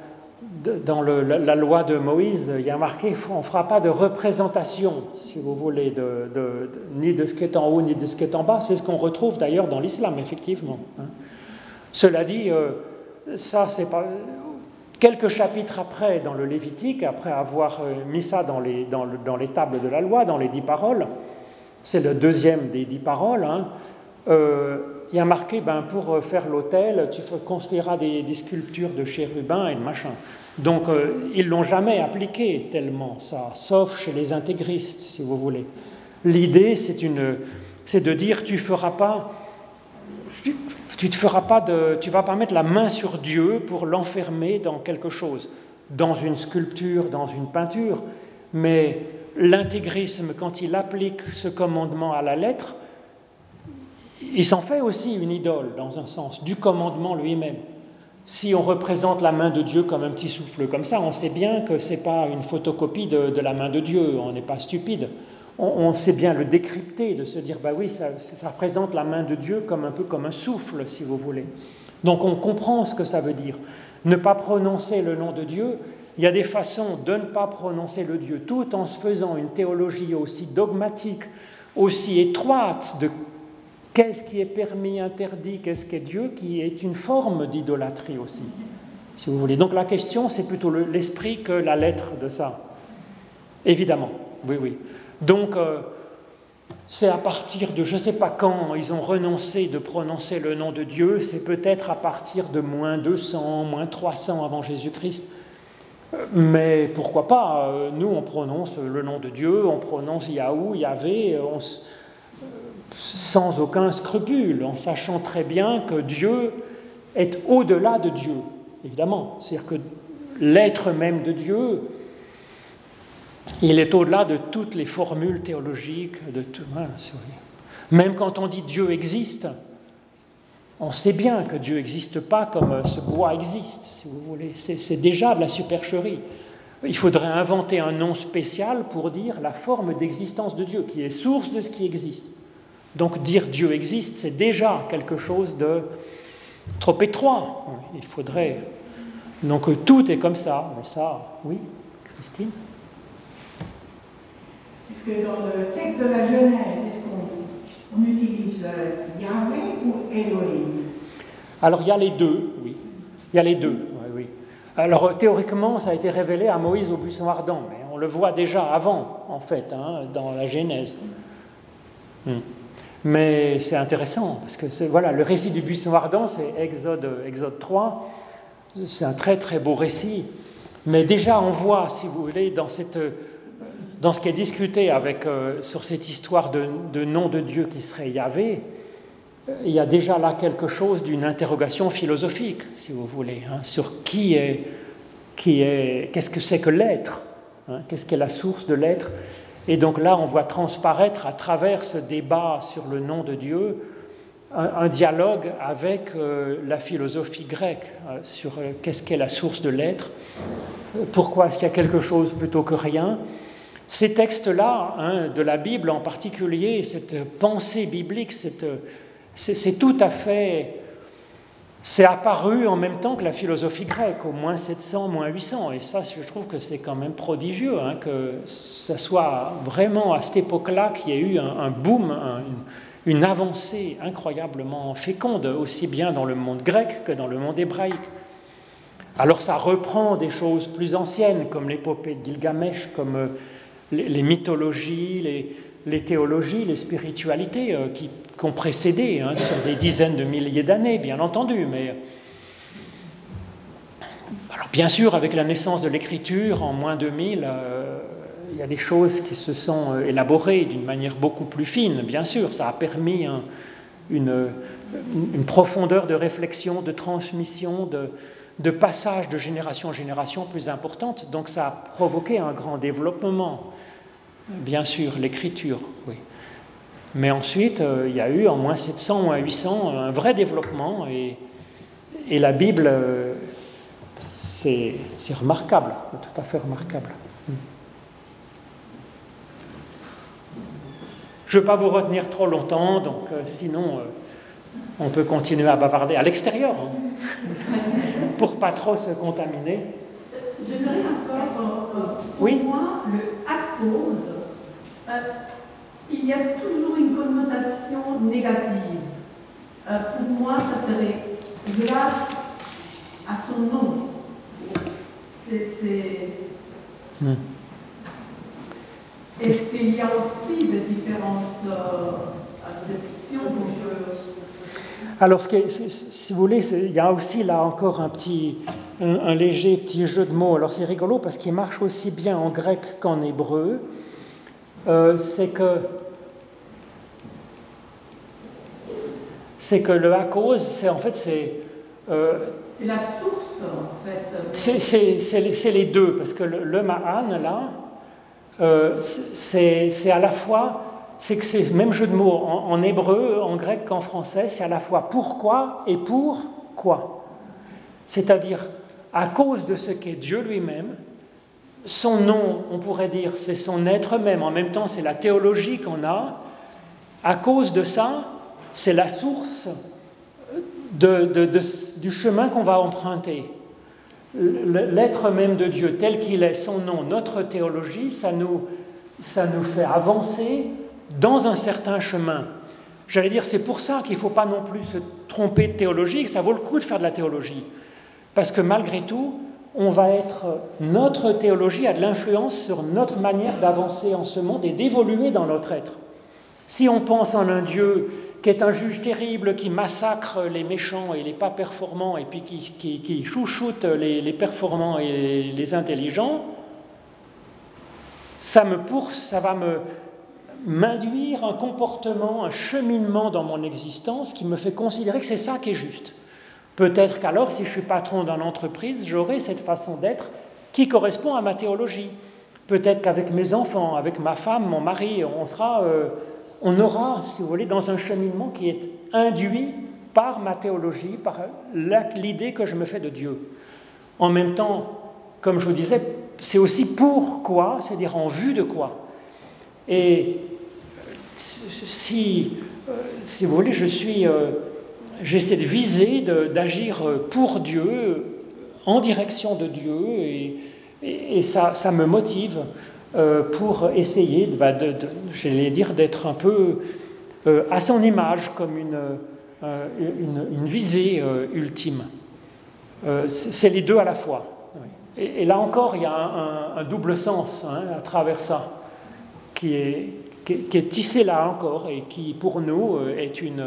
dans la, loi de Moïse, il y a marqué on ne fera pas de représentation, si vous voulez, de, ni de ce qui est en haut, ni de ce qui est en bas. C'est ce qu'on retrouve d'ailleurs dans l'islam, effectivement. Hein. Cela dit, euh, ça, c'est pas. Quelques chapitres après, dans le Lévitique, après avoir mis ça dans les, tables de la loi, dans les dix paroles, c'est le deuxième des dix paroles, hein. euh, il y a marqué, ben, pour faire l'autel, tu construiras des, sculptures de chérubins et de machin. Donc, euh, ils l'ont jamais appliqué tellement, ça, sauf chez les intégristes, si vous voulez. L'idée, c'est de dire, tu feras pas... Tu, te feras pas tu vas pas mettre la main sur Dieu pour l'enfermer dans quelque chose, dans une sculpture, dans une peinture, mais l'intégrisme, quand il applique ce commandement à la lettre, il s'en fait aussi une idole, dans un sens, du commandement lui-même. Si on représente la main de Dieu comme un petit souffle comme ça, on sait bien que ce n'est pas une photocopie de, la main de Dieu, on n'est pas stupide. On, sait bien le décrypter, de se dire, bah oui, ça, ça représente la main de Dieu comme un peu comme un souffle, si vous voulez. Donc on comprend ce que ça veut dire. Ne pas prononcer le nom de Dieu, il y a des façons de ne pas prononcer le Dieu tout en se faisant une théologie aussi dogmatique, aussi étroite de qu'est-ce qui est permis, interdit, qu'est-ce qu'est Dieu, qui est une forme d'idolâtrie aussi, si vous voulez. Donc la question, c'est plutôt l'esprit que la lettre de ça. Évidemment, oui, oui. Donc, euh, c'est à partir de je ne sais pas quand ils ont renoncé de prononcer le nom de Dieu, c'est peut-être à partir de moins 200, moins 300 avant Jésus-Christ, mais pourquoi pas euh, Nous, on prononce le nom de Dieu, on prononce Yahou, Yahvé, sans aucun scrupule, en sachant très bien que Dieu est au-delà de Dieu, évidemment. C'est-à-dire que l'être même de Dieu, il est au-delà de toutes les formules théologiques, de tout. Même quand on dit Dieu existe, on sait bien que Dieu n'existe pas comme ce bois existe, si vous voulez. C'est déjà de la supercherie. Il faudrait inventer un nom spécial pour dire la forme d'existence de Dieu, qui est source de ce qui existe. Donc dire Dieu existe, c'est déjà quelque chose de trop étroit. Il faudrait. Donc tout est comme ça. Mais ça, oui, Christine? Dans le texte de la Genèse, est-ce qu'on on utilise euh, Yahvé ou Elohim? Alors il y a les deux, oui. Il y a les deux, oui. Alors théoriquement, ça a été révélé à Moïse au buisson ardent, mais on le voit déjà avant, en fait, hein, dans la Genèse. Hmm. Mais c'est intéressant, parce que voilà, le récit du buisson ardent, c'est Exode, Exode 3. C'est un très très beau récit. Mais déjà, on voit, si vous voulez, dans cette dans ce qui est discuté euh, sur cette histoire de, nom de Dieu qui serait Yahvé, il y a déjà là quelque chose d'une interrogation philosophique, si vous voulez, hein, sur qui est, qu'est-ce que c'est que l'être, hein, qu'est-ce qu'est la source de l'être. Et donc là, on voit transparaître à travers ce débat sur le nom de Dieu un, dialogue avec euh, la philosophie grecque euh, sur qu'est-ce qu'est la source de l'être, pourquoi est-ce qu'il y a quelque chose plutôt que rien. Ces textes-là, hein, de la Bible en particulier, cette pensée biblique, c'est tout à fait... C'est apparu en même temps que la philosophie grecque, au moins 700, moins 800. Et ça, je trouve que c'est quand même prodigieux, hein, que ce soit vraiment à cette époque-là qu'il y ait eu un, boom, une, avancée incroyablement féconde, aussi bien dans le monde grec que dans le monde hébraïque. Alors ça reprend des choses plus anciennes, comme l'épopée de Gilgamesh, comme euh, les, mythologies, les, théologies, les spiritualités euh, qui, ont précédé hein, sur des dizaines de milliers d'années, bien entendu. Mais alors bien sûr, avec la naissance de l'écriture en moins 2000, euh, il y a des choses qui se sont élaborées d'une manière beaucoup plus fine. Bien sûr, ça a permis une, profondeur de réflexion, de transmission, de passage de génération en génération plus importante. Donc ça a provoqué un grand développement. Bien sûr, l'écriture, oui. Mais ensuite, euh, il y a eu en moins 700, moins 800 un vrai développement et, et la Bible, euh, c'est remarquable, tout à fait remarquable. Je ne veux pas vous retenir trop longtemps, donc euh, sinon on peut continuer à bavarder à l'extérieur. Hein. pour pas trop se contaminer. J'aimerais encore, euh, pour moi, le à cause, euh, il y a toujours une connotation négative. Euh, pour moi, ça serait grâce à son nom. C'est. Hmm. Est-ce qu'il y a aussi des différentes acceptions alors, si vous voulez, il y a aussi là encore un petit, un, léger petit jeu de mots. Alors, c'est rigolo parce qu'il marche aussi bien en grec qu'en hébreu. Euh, c'est que c'est que le à cause, c'est en fait c'est euh, c'est la source en fait. C'est les deux parce que le, le ma'an là, euh, c'est à la fois c'est que c'est le même jeu de mots en, hébreu, en grec qu'en français, c'est à la fois pourquoi et pour quoi. C'est-à-dire, à cause de ce qu'est Dieu lui-même, son nom, on pourrait dire, c'est son être même, en même temps c'est la théologie qu'on a, à cause de ça, c'est la source du chemin qu'on va emprunter. L'être même de Dieu tel qu'il est, son nom, notre théologie, ça nous, ça nous fait avancer dans un certain chemin. J'allais dire, c'est pour ça qu'il ne faut pas non plus se tromper de théologie, que ça vaut le coup de faire de la théologie. Parce que malgré tout, on va être, notre théologie a de l'influence sur notre manière d'avancer en ce monde et d'évoluer dans notre être. Si on pense en un Dieu qui est un juge terrible, qui massacre les méchants et les pas performants, et puis qui, chouchoute les, performants et les intelligents, ça me pousse, ça va me, m'induire un comportement, un cheminement dans mon existence qui me fait considérer que c'est ça qui est juste. Peut-être qu'alors, si je suis patron d'une entreprise, j'aurai cette façon d'être qui correspond à ma théologie. Peut-être qu'avec mes enfants, avec ma femme, mon mari, on sera, euh, on aura, si vous voulez, dans un cheminement qui est induit par ma théologie, par l'idée que je me fais de Dieu. En même temps, comme je vous disais, c'est aussi pourquoi, c'est-à-dire en vue de quoi. Et si, euh, si vous voulez, je suis, euh, j'ai cette visée d'agir pour Dieu, en direction de Dieu, et, ça, ça, me motive euh, pour essayer, bah, de, j'allais dire, d'être un peu à son image, comme une, une, une visée ultime. C'est les deux à la fois. Et, là encore, il y a un, double sens hein, à travers ça, qui est, qui, est tissé là encore et qui, pour nous, euh, est une...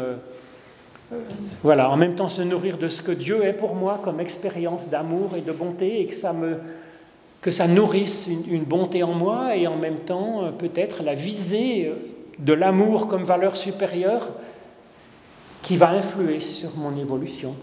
Voilà, en même temps se nourrir de ce que Dieu est pour moi comme expérience d'amour et de bonté et que ça, me, que ça nourrisse une, bonté en moi et en même temps euh, peut-être la visée de l'amour comme valeur supérieure qui va influer sur mon évolution.